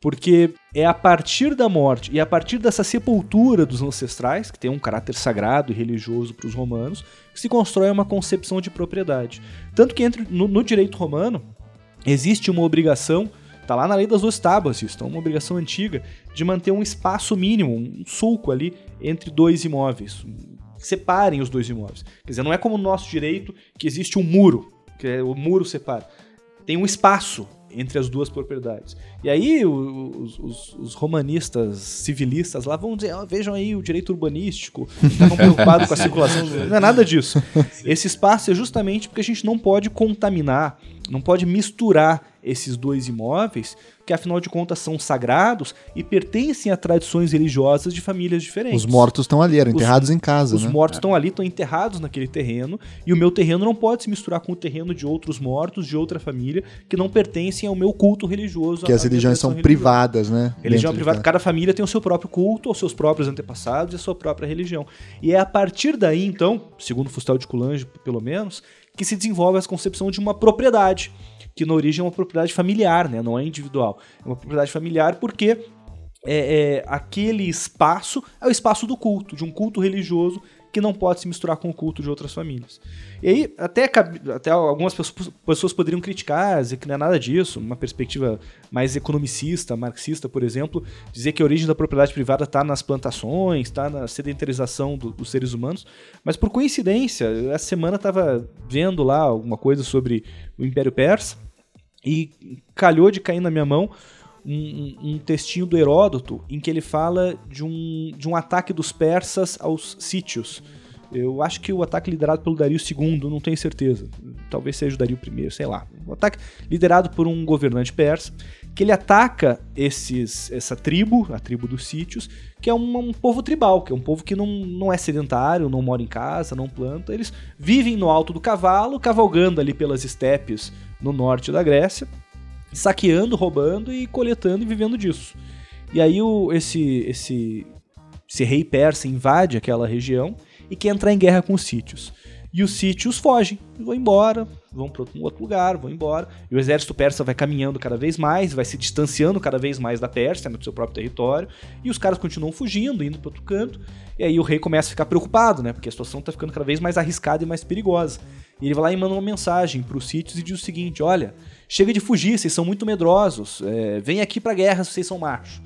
Porque é a partir da morte e a partir dessa sepultura dos ancestrais, que tem um caráter sagrado e religioso para os romanos, que se constrói uma concepção de propriedade. Tanto que entre, no, no direito romano existe uma obrigação, tá lá na lei das duas tábuas isso, então uma obrigação antiga, de manter um espaço mínimo, um sulco ali entre dois imóveis. Separem os dois imóveis. Quer dizer, não é como no nosso direito que existe um muro, que é, o muro separa. Tem um espaço entre as duas propriedades. E aí os, os- os romanistas civilistas lá vão dizer, "Ó, vejam aí o direito urbanístico, estavam preocupados com a circulação. Não é nada disso. (laughs) Esse espaço é justamente porque a gente não pode contaminar, não pode misturar esses dois imóveis, porque afinal de contas são sagrados e pertencem a tradições religiosas de famílias diferentes. Os mortos estão ali, eram Os- enterrados em casa, Os né? mortos estão ali, estão enterrados naquele terreno, e o meu terreno não pode se misturar com o terreno de outros mortos, de outra família, que não pertencem ao meu culto religioso. Que as religiões são religiosa. privadas, né? Religião Dentro privada, cada família tem o seu próprio culto, os seus próprios antepassados e a sua própria religião. E é a partir daí, então, segundo Fustel de Coulange, pelo menos, que se desenvolve essa concepção de uma propriedade, que na origem é uma propriedade familiar, né? não é individual. É uma propriedade familiar porque é, é, aquele espaço é o espaço do culto, de um culto religioso que não pode se misturar com o culto de outras famílias. E aí, até, até algumas pessoas, poderiam criticar, dizer que não é nada disso, uma perspectiva mais economicista, marxista, por exemplo, dizer que a origem da propriedade privada está nas plantações, está na sedentarização do- dos seres humanos, mas por coincidência, essa semana estava vendo lá alguma coisa sobre o Império Persa, e calhou de cair na minha mão um, um- textinho do Heródoto em que ele fala de um, de um ataque dos persas aos sítios. Eu acho que o ataque liderado pelo Dario II, não tenho certeza. Talvez seja o Dario I, sei lá. Um ataque liderado por um governante persa, que ele ataca esses, essa tribo, a tribo dos sítios, que é um, um povo tribal, que é um povo que não, não é sedentário, não mora em casa, não planta. Eles vivem no alto do cavalo, cavalgando ali pelas estepes no norte da Grécia, saqueando, roubando e coletando e vivendo disso. E aí o, esse, esse, esse rei persa invade aquela região e quer entrar em guerra com os sítios. E os sítios fogem, vão embora, vão para um outro lugar, vão embora. E o exército persa vai caminhando cada vez mais, vai se distanciando cada vez mais da Pérsia, né, do seu próprio território. E os caras continuam fugindo, indo para outro canto. E aí o rei começa a ficar preocupado, né? Porque a situação tá ficando cada vez mais arriscada e mais perigosa. E ele vai lá e manda uma mensagem para os sítios e diz o seguinte: olha, chega de fugir, vocês são muito medrosos, é, vem aqui pra guerra se vocês são machos.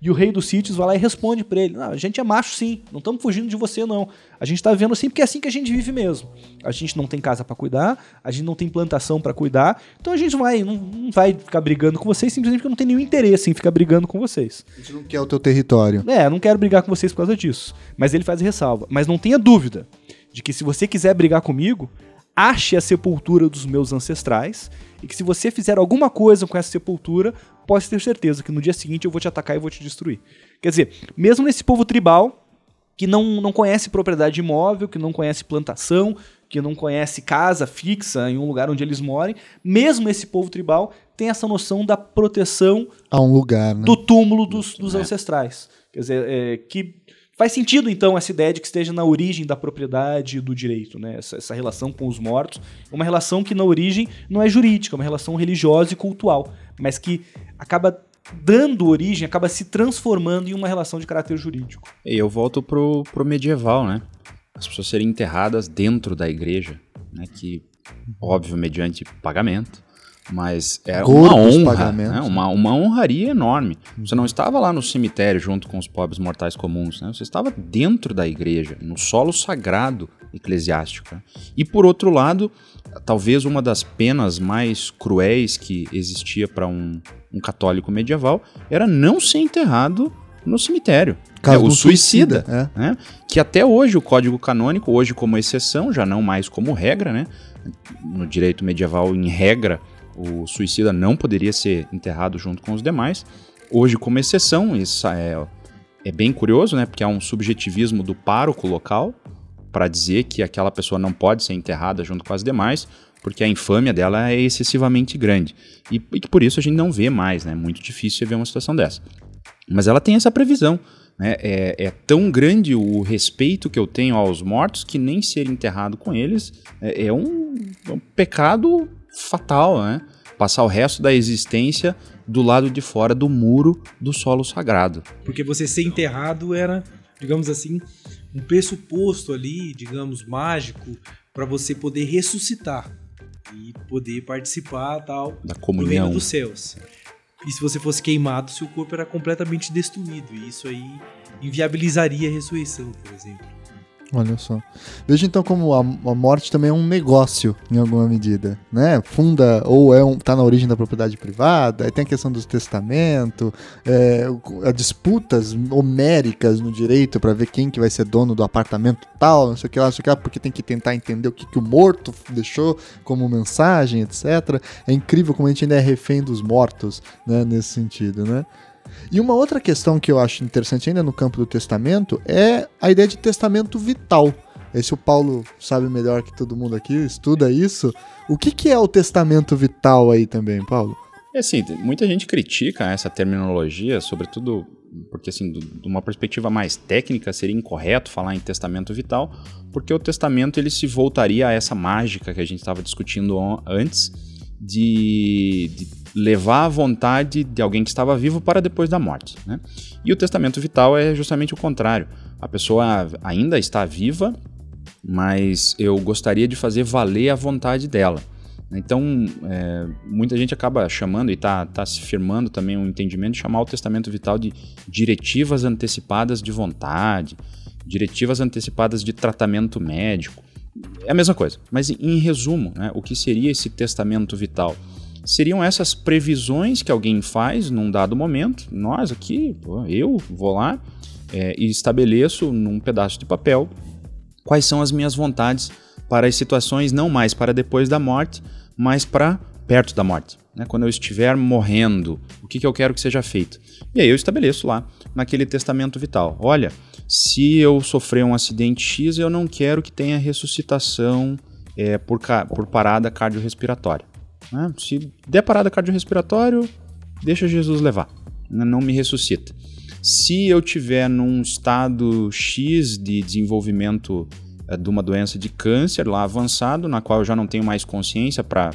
E o rei dos sítios vai lá e responde pra ele: Não, a gente é macho sim, não estamos fugindo de você não. A gente tá vivendo assim porque é assim que a gente vive mesmo. A gente não tem casa pra cuidar, a gente não tem plantação pra cuidar, então a gente vai, não, não vai ficar brigando com vocês simplesmente porque não tem nenhum interesse em ficar brigando com vocês. A gente não quer o teu território. É, não quero brigar com vocês por causa disso. Mas ele faz ressalva. Mas não tenha dúvida de que se você quiser brigar comigo, ache a sepultura dos meus ancestrais e que se você fizer alguma coisa com essa sepultura, pode ter certeza que no dia seguinte eu vou te atacar e vou te destruir. Quer dizer, mesmo nesse povo tribal que não, não conhece propriedade imóvel, que não conhece plantação, que não conhece casa fixa em um lugar onde eles morem, mesmo esse povo tribal tem essa noção da proteção A um lugar, né? do túmulo dos, dos ancestrais. Quer dizer, é, que faz sentido, então, essa ideia de que esteja na origem da propriedade e do direito, né? Essa, essa relação com os mortos. É uma relação que, na origem, não é jurídica, é uma relação religiosa e cultural, mas que acaba dando origem, acaba se transformando em uma relação de caráter jurídico. E eu volto pro, pro medieval, né? As pessoas serem enterradas dentro da igreja, né? Que, óbvio, mediante pagamento, mas é uma honra, né? uma, uma honraria enorme. Você não estava lá no cemitério junto com os pobres mortais comuns, né? Você estava dentro da igreja, no solo sagrado eclesiástico. né? E por outro lado, talvez uma das penas mais cruéis que existia para um, um católico medieval era não ser enterrado no cemitério. Caso é, o suicida, suicida, né? que até hoje o Código Canônico, hoje como exceção, já não mais como regra, né? no direito medieval, em regra, o suicida não poderia ser enterrado junto com os demais. Hoje, como exceção, isso é, é bem curioso, né? Porque há um subjetivismo do pároco local para dizer que aquela pessoa não pode ser enterrada junto com as demais, porque a infâmia dela é excessivamente grande. E, e que por isso a gente não vê mais, né? É muito difícil ver uma situação dessa. Mas ela tem essa previsão. Né? É, é tão grande o respeito que eu tenho aos mortos que nem ser enterrado com eles é, é um, é um pecado fatal, né? Passar o resto da existência do lado de fora do muro do solo sagrado. Porque você ser enterrado era, digamos assim, um pressuposto ali, digamos, mágico, para você poder ressuscitar e poder participar tal Da do comunhão. reino dos céus. E se você fosse queimado, seu corpo era completamente destruído. E isso aí inviabilizaria a ressurreição, por exemplo. Olha só. Veja então como a, a morte também é um negócio, em alguma medida, né? Funda, ou é um, tá na origem da propriedade privada, aí tem a questão do testamento, é, disputas homéricas no direito para ver quem que vai ser dono do apartamento tal, não sei o que lá, não sei o que lá, porque tem que tentar entender o que, que o morto deixou como mensagem, etc. É incrível como a gente ainda é refém dos mortos, né, nesse sentido, né? E uma outra questão que eu acho interessante ainda no campo do testamento é a ideia de testamento vital. Esse o Paulo sabe melhor que todo mundo aqui, estuda isso. O que, que é o testamento vital aí também, Paulo? É assim, muita gente critica essa terminologia, sobretudo porque, assim, de uma perspectiva mais técnica, seria incorreto falar em testamento vital, porque o testamento ele se voltaria a essa mágica que a gente estava discutindo antes, de, de levar a vontade de alguém que estava vivo para depois da morte. Né? E o testamento vital é justamente o contrário. A pessoa ainda está viva, mas eu gostaria de fazer valer a vontade dela. Então, é, muita gente acaba chamando e está tá se firmando também um entendimento de chamar o testamento vital de diretivas antecipadas de vontade, diretivas antecipadas de tratamento médico. É a mesma coisa, mas em, resumo, né, o que seria esse testamento vital? Seriam essas previsões que alguém faz num dado momento. Nós aqui, eu vou lá é, e estabeleço num pedaço de papel quais são as minhas vontades para as situações não mais para depois da morte, mas para perto da morte. Né? Quando eu estiver morrendo, o que, que eu quero que seja feito? E aí eu estabeleço lá, naquele testamento vital. Olha, se eu sofrer um acidente X, eu não quero que tenha ressuscitação é, por, por parada cardiorrespiratória. Né? Se der parada cardiorrespiratória, deixa Jesus levar. Não me ressuscita. Se eu tiver num estado X de desenvolvimento eh, de uma doença de câncer lá avançado, na qual eu já não tenho mais consciência para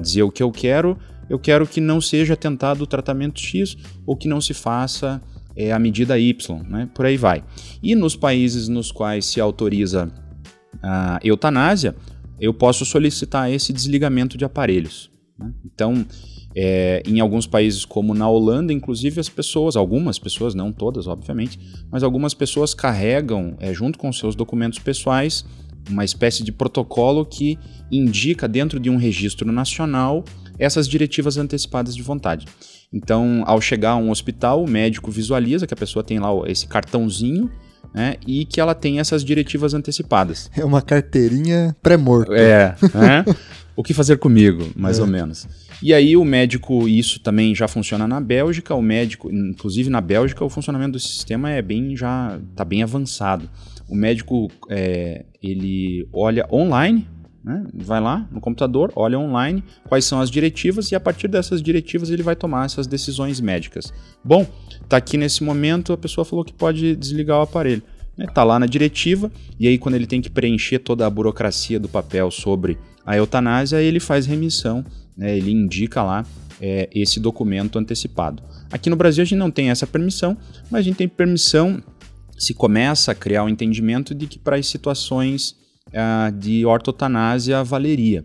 dizer o que eu quero, eu quero que não seja tentado o tratamento X ou que não se faça eh, a medida Y, né? por aí vai. E nos países nos quais se autoriza a eutanásia, eu posso solicitar esse desligamento de aparelhos. Né? Então, é, em alguns países, como na Holanda, inclusive as pessoas, algumas pessoas, não todas, obviamente, mas algumas pessoas carregam, é, junto com seus documentos pessoais, uma espécie de protocolo que indica dentro de um registro nacional essas diretivas antecipadas de vontade. Então, ao chegar a um hospital, o médico visualiza que a pessoa tem lá esse cartãozinho né, e que ela tem essas diretivas antecipadas. É uma carteirinha pré-morto. É, né? (laughs) o que fazer comigo, mais ou menos. E aí o médico, isso também já funciona na Bélgica, o médico, inclusive na Bélgica, o funcionamento do sistema é bem já está bem avançado. O médico é, ele olha online, né? vai lá no computador, olha online quais são as diretivas e a partir dessas diretivas ele vai tomar essas decisões médicas. Bom, tá aqui nesse momento a pessoa falou que pode desligar o aparelho. né? Tá lá na diretiva e aí quando ele tem que preencher toda a burocracia do papel sobre a eutanásia, ele faz remissão, né? ele indica lá é, esse documento antecipado. Aqui no Brasil a gente não tem essa permissão, mas a gente tem permissão se começa a criar o entendimento de que para as situações ah, de ortotanásia valeria.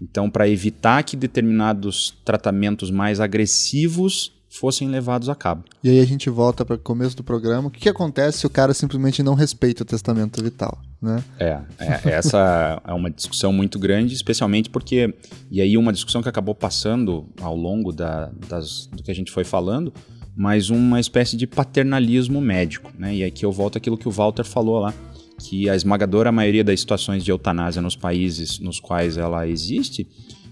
Então, para evitar que determinados tratamentos mais agressivos fossem levados a cabo. E aí a gente volta para o começo do programa. O que, que acontece se o cara simplesmente não respeita o testamento vital, né? É, é, essa é uma discussão muito grande, especialmente porque, e aí uma discussão que acabou passando ao longo da, das, do que a gente foi falando, mas uma espécie de paternalismo médico, né? E aqui eu volto àquilo que o Walter falou lá, que a esmagadora maioria das situações de eutanásia nos países nos quais ela existe,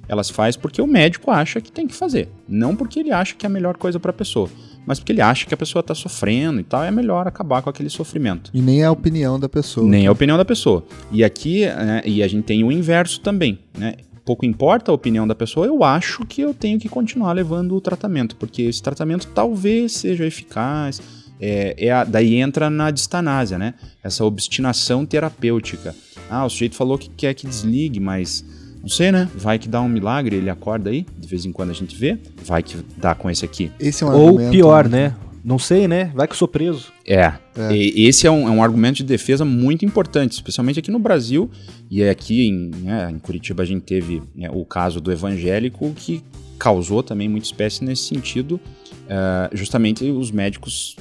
elas faz porque o médico acha que tem que fazer, não porque ele acha que é a melhor coisa para a pessoa, mas porque ele acha que a pessoa está sofrendo e tal, é melhor acabar com aquele sofrimento. E nem é a opinião da pessoa. Nem a opinião da pessoa. E aqui, né, e a gente tem o inverso também, né? Pouco importa a opinião da pessoa, eu acho que eu tenho que continuar levando o tratamento, porque esse tratamento talvez seja eficaz. É, é a- daí entra na distanásia, né? Essa obstinação terapêutica. Ah, o sujeito falou que quer que desligue, mas não sei, né? Vai que dá um milagre, ele acorda aí, de vez em quando a gente vê. Vai que dá com esse aqui. Esse é um Ou argumento, pior, né? Não sei, né? Vai que eu sou preso. É, e- esse é um, é um argumento de defesa muito importante, especialmente aqui no Brasil. E é aqui em, né, em Curitiba a gente teve né, o caso do evangélico que causou também muita espécie nesse sentido é, justamente os médicos,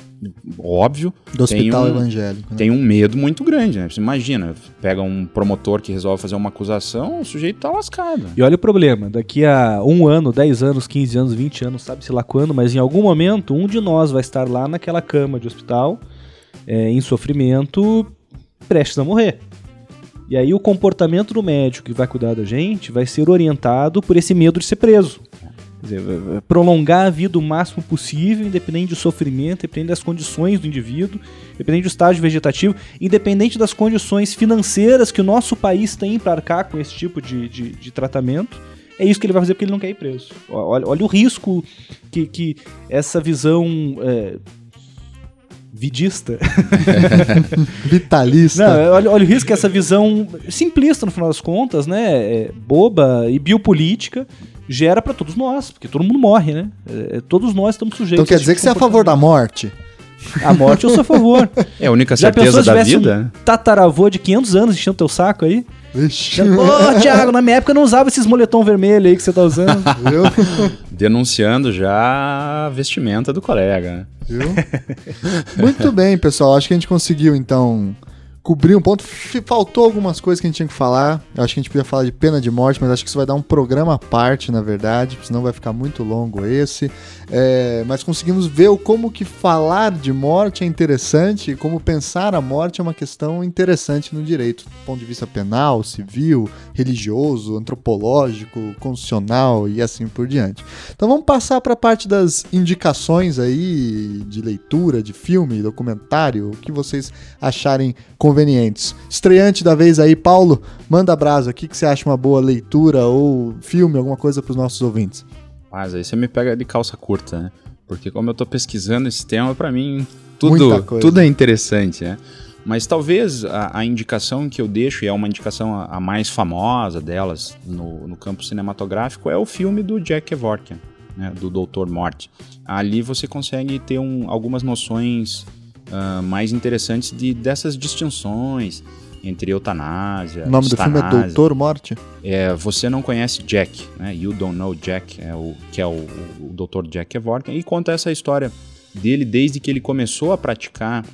óbvio, Do tem hospital um- evangélico. né? tem um medo muito grande, né? Você imagina, pega um promotor que resolve fazer uma acusação, o sujeito tá lascado. E olha o problema, daqui a um ano, 10 anos, 15 anos, 20 anos, sabe-se lá quando, mas em algum momento um de nós vai estar lá naquela cama de hospital, é, em sofrimento, prestes a morrer. E aí o comportamento do médico que vai cuidar da gente vai ser orientado por esse medo de ser preso. Dizer, vai prolongar a vida o máximo possível, independente do sofrimento, independente das condições do indivíduo, independente do estágio vegetativo, independente das condições financeiras que o nosso país tem para arcar com esse tipo de, de, de tratamento. É isso que ele vai fazer porque ele não quer ir preso. Olha, olha o risco que, que essa visão é, vidista (laughs) Vitalista. não, olha, olha o risco que essa visão simplista, no final das contas, né? é, boba e biopolítica, gera pra todos nós, porque todo mundo morre, né? É, todos nós estamos sujeitos então quer dizer que você é a favor da morte? A morte eu sou a favor. É a única certeza da vida. um tataravô de 500 anos enchendo teu saco aí? Vixe. Pô, Thiago, na minha época eu não usava esses moletom vermelho aí que você tá usando. (laughs) Denunciando já a vestimenta do colega. Viu? Muito bem, pessoal. Acho que a gente conseguiu, então, cobrir um ponto. Faltou algumas coisas que a gente tinha que falar. Acho que a gente podia falar de pena de morte, mas acho que isso vai dar um programa à parte, na verdade, senão vai ficar muito longo esse. É, mas conseguimos ver o como que falar de morte é interessante e como pensar a morte é uma questão interessante no direito, do ponto de vista penal, civil, religioso, antropológico, constitucional e assim por diante. Então vamos passar para a parte das indicações aí de leitura, de filme, documentário, o que vocês acharem convenientes. Estreante da vez aí, Paulo, manda abraço aqui que você acha uma boa leitura ou filme, alguma coisa para os nossos ouvintes. Mas aí você me pega de calça curta, né? Porque como eu tô pesquisando esse tema, pra mim tudo, tudo é interessante, né? Mas talvez a, a indicação que eu deixo, e é uma indicação a, a mais famosa delas no, no campo cinematográfico, é o filme do Jack Kevorkian, né? do Doutor Morte. Ali você consegue ter um- algumas noções ah, mais interessantes de, dessas distinções entre eutanásia, O nome do filme é. Doutor Morte? É, você não conhece Jack, né? You Don't Know Jack, é o, que é o, o Dr. Jack Kevorkian, e conta essa história dele desde que ele começou a praticar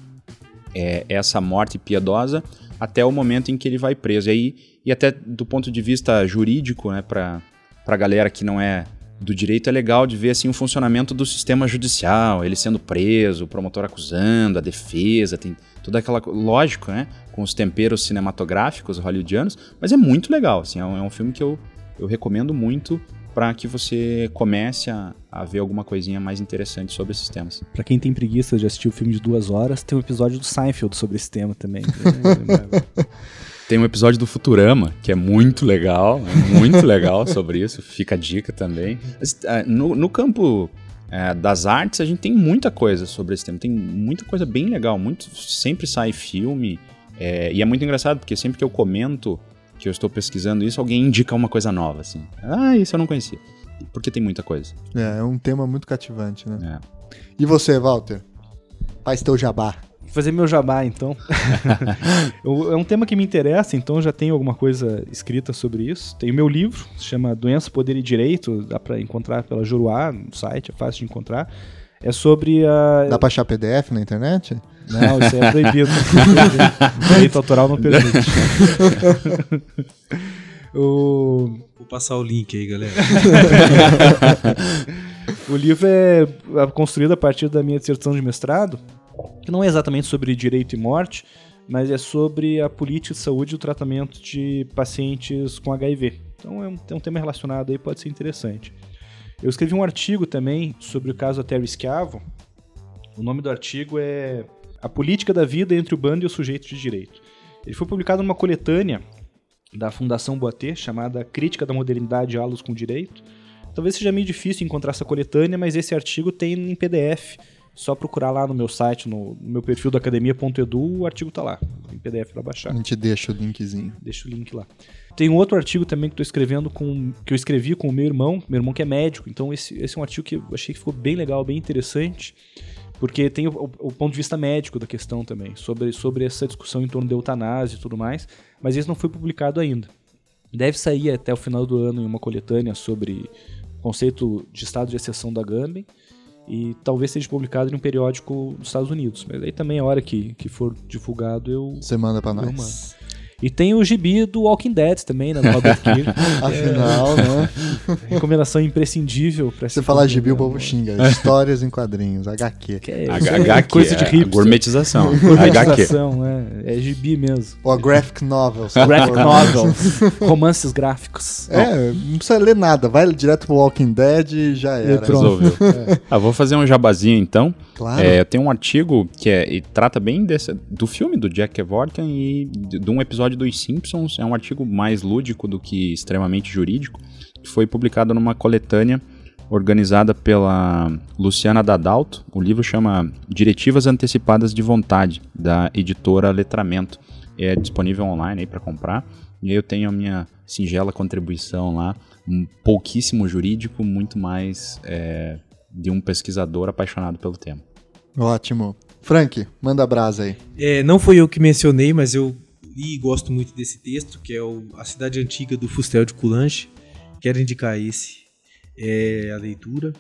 é, essa morte piedosa até o momento em que ele vai preso. E, aí, e até do ponto de vista jurídico, né, para a galera que não é do direito, é legal de ver assim, o funcionamento do sistema judicial, ele sendo preso, o promotor acusando, a defesa, tem toda aquela. co- Lógico, né? Com os temperos cinematográficos hollywoodianos, mas é muito legal. Assim, é, um, é um filme que eu, eu recomendo muito para que você comece a, a ver alguma coisinha mais interessante sobre esses temas. Pra quem tem preguiça de assistir o filme de duas horas, tem um episódio do Seinfeld sobre esse tema também. (laughs) Tem um episódio do Futurama, que é muito legal, é muito legal sobre isso, fica a dica também. Mas, ah, No, no campo eh, das artes, a gente tem muita coisa sobre esse tema, tem muita coisa bem legal, muito, sempre sai filme, eh, e é muito engraçado, porque sempre que eu comento que eu estou pesquisando isso, alguém indica uma coisa nova, assim. Ah, isso eu não conhecia. Porque tem muita coisa. É, é um tema muito cativante, né? né? E você, Walter? Faz teu jabá. Vou fazer meu jabá, então. (laughs) Eu- é um tema que me interessa, então já tenho alguma coisa escrita sobre isso. Tem o meu livro, se chama Doença, Poder e Direito, dá pra encontrar pela Juruá, no site, é fácil de encontrar. É sobre a... Dá pra achar PDF na internet? Não, isso aí é proibido. (laughs) Direito autoral não permite. (laughs) o... Vou passar o link aí, galera. O livro é construído a partir da minha dissertação de mestrado, que não é exatamente sobre direito e morte, mas é sobre a política de saúde e o tratamento de pacientes com HIV. Então é um, é um tema relacionado aí, pode ser interessante. Eu escrevi um artigo também sobre o caso Terry Schiavo. O nome do artigo é A Política da Vida entre o Bando e o Sujeito de Direito. Ele foi publicado numa coletânea da Fundação Boatê, chamada Crítica da Modernidade Diálogos com Direito. Talvez seja meio difícil encontrar essa coletânea, mas esse artigo tem em PDF. Só procurar lá no meu site, no, no meu perfil da academia.edu, o artigo tá lá, em PDF para baixar. A gente deixa o linkzinho. Deixa o link lá. Tem um outro artigo também que estou escrevendo com que eu escrevi com o meu irmão, meu irmão que é médico. Então esse, esse é um artigo que eu achei que ficou bem legal, bem interessante, porque tem o, o- ponto de vista médico da questão também, sobre, sobre essa discussão em torno da eutanásia e tudo mais, mas esse não foi publicado ainda. Deve sair até o final do ano em uma coletânea sobre o conceito de estado de exceção da Gambem. E talvez seja publicado em um periódico dos Estados Unidos. Mas aí também, a hora que, que for divulgado, eu, Você manda pra nós. E tem o gibi do Walking Dead também, né? Do Robert (laughs) Kirkman. Afinal, né? Recomendação imprescindível pra Você falar gibi, o né? povo xinga. Histórias em quadrinhos, HQ. (laughs) Que é, H- isso é HQ, coisa de é, hipster. gourmetização. (laughs) HQ. Gourmetização, é, é gibi mesmo. Ou a graphic novel. se Graphic novels, romances gráficos. É, não precisa ler nada. Vai direto pro Walking Dead e já era. E pronto. Resolveu. Ah, vou fazer um jabazinho então. Claro. É, tenho um artigo que é, trata bem desse, do filme do Jack Kevorkian e de, de um episódio dos Simpsons. É um artigo mais lúdico do que extremamente jurídico. Que foi publicado numa coletânea organizada pela Luciana Dadalto. O livro chama Diretivas Antecipadas de Vontade, da editora Letramento. É disponível online para comprar. E aí eu tenho a minha singela contribuição lá, um pouquíssimo jurídico, muito mais é, de um pesquisador apaixonado pelo tema. Ótimo. Frank, manda brasa aí. É, não foi eu que mencionei, mas eu li e gosto muito desse texto, que é o A Cidade Antiga do Fustel de Coulange. Quero indicar esse, é, a leitura.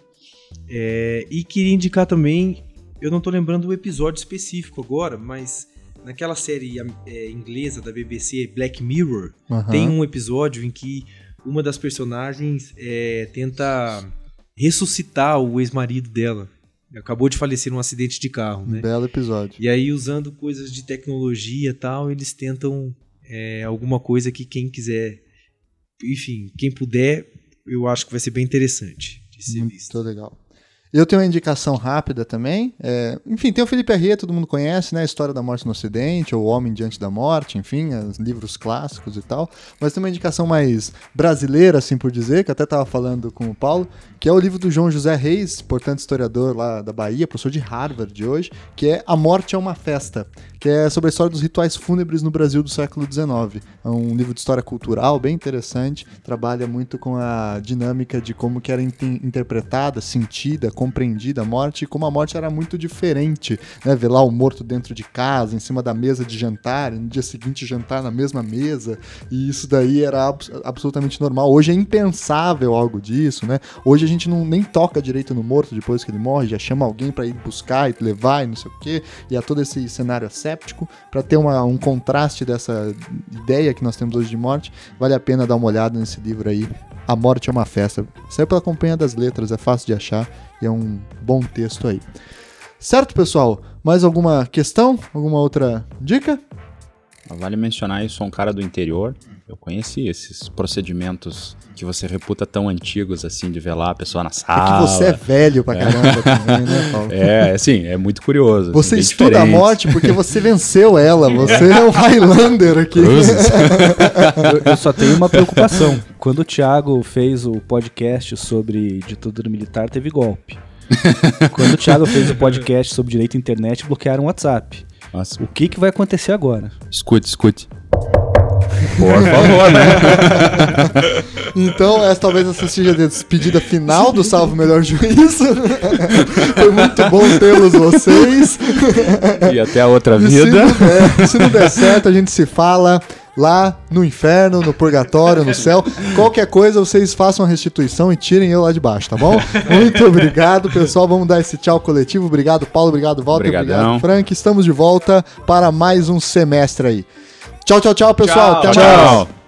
É, e queria indicar também, eu não tô lembrando o episódio específico agora, mas naquela série é, inglesa da BBC, Black Mirror, Aham. tem um episódio em que uma das personagens é, tenta ressuscitar o ex-marido dela. Acabou de falecer num acidente de carro, Um né? belo episódio. E aí, usando coisas de tecnologia e tal, eles tentam é, alguma coisa que quem quiser, enfim, quem puder, eu acho que vai ser bem interessante de ser visto. Muito legal. Eu tenho uma indicação rápida também. É, enfim, tem o Felipe Herrier, todo mundo conhece, né? A História da Morte no Ocidente, ou O Homem Diante da Morte, enfim, os livros clássicos e tal. Mas tem uma indicação mais brasileira, assim por dizer, que até estava falando com o Paulo, que é o livro do João José Reis, importante historiador lá da Bahia, professor de Harvard de hoje, que é A Morte é uma Festa, que é sobre a história dos rituais fúnebres no Brasil do século XIX. É um livro de história cultural bem interessante, trabalha muito com a dinâmica de como que era in- interpretada, sentida, compreendida a morte e como a morte era muito diferente, né? Ver lá o morto dentro de casa, em cima da mesa de jantar, no dia seguinte jantar na mesma mesa, e isso daí era abs- absolutamente normal. Hoje é impensável algo disso, né? Hoje a gente não nem toca direito no morto depois que ele morre, já chama alguém para ir buscar e levar e não sei o quê, e há todo esse cenário asséptico para ter uma- um contraste dessa ideia que nós temos hoje de morte. Vale a pena dar uma olhada nesse livro aí. A Morte é uma Festa. Saiu pela Companhia das Letras, é fácil de achar e é um bom texto aí. Certo, pessoal? Mais alguma questão? Alguma outra dica? Vale mencionar, eu sou um cara do interior. Eu conheci esses procedimentos que você reputa tão antigos assim, de velar a pessoa na É sala. que você é velho pra caramba também, né, Paulo? (laughs) É, assim, é muito curioso. Você bem estuda a diferente. morte porque você venceu ela. Você é um Highlander aqui. (laughs) Eu, eu só tenho uma preocupação. Quando o Thiago fez o podcast sobre ditadura militar, teve golpe. Quando o Thiago fez o podcast sobre direito à internet, bloquearam o WhatsApp. Nossa, O que, que vai acontecer agora? escute, escute. Por favor, né? (laughs) Então, essa talvez essa seja a despedida final do Salvo Melhor Juízo. (laughs) Foi muito bom tê-los vocês. E até a outra E se vida. não, der, se não der certo, a gente se fala lá no inferno, no purgatório, no céu. Qualquer coisa, vocês façam a restituição e tirem eu lá de baixo, tá bom? Muito obrigado, pessoal. Vamos dar esse tchau coletivo. Obrigado, Paulo. Obrigado, Walter. Obrigadão. Obrigado, Frank. Estamos de volta para mais um semestre aí. Tchau, tchau, tchau, pessoal. Tchau, Até mais. tchau.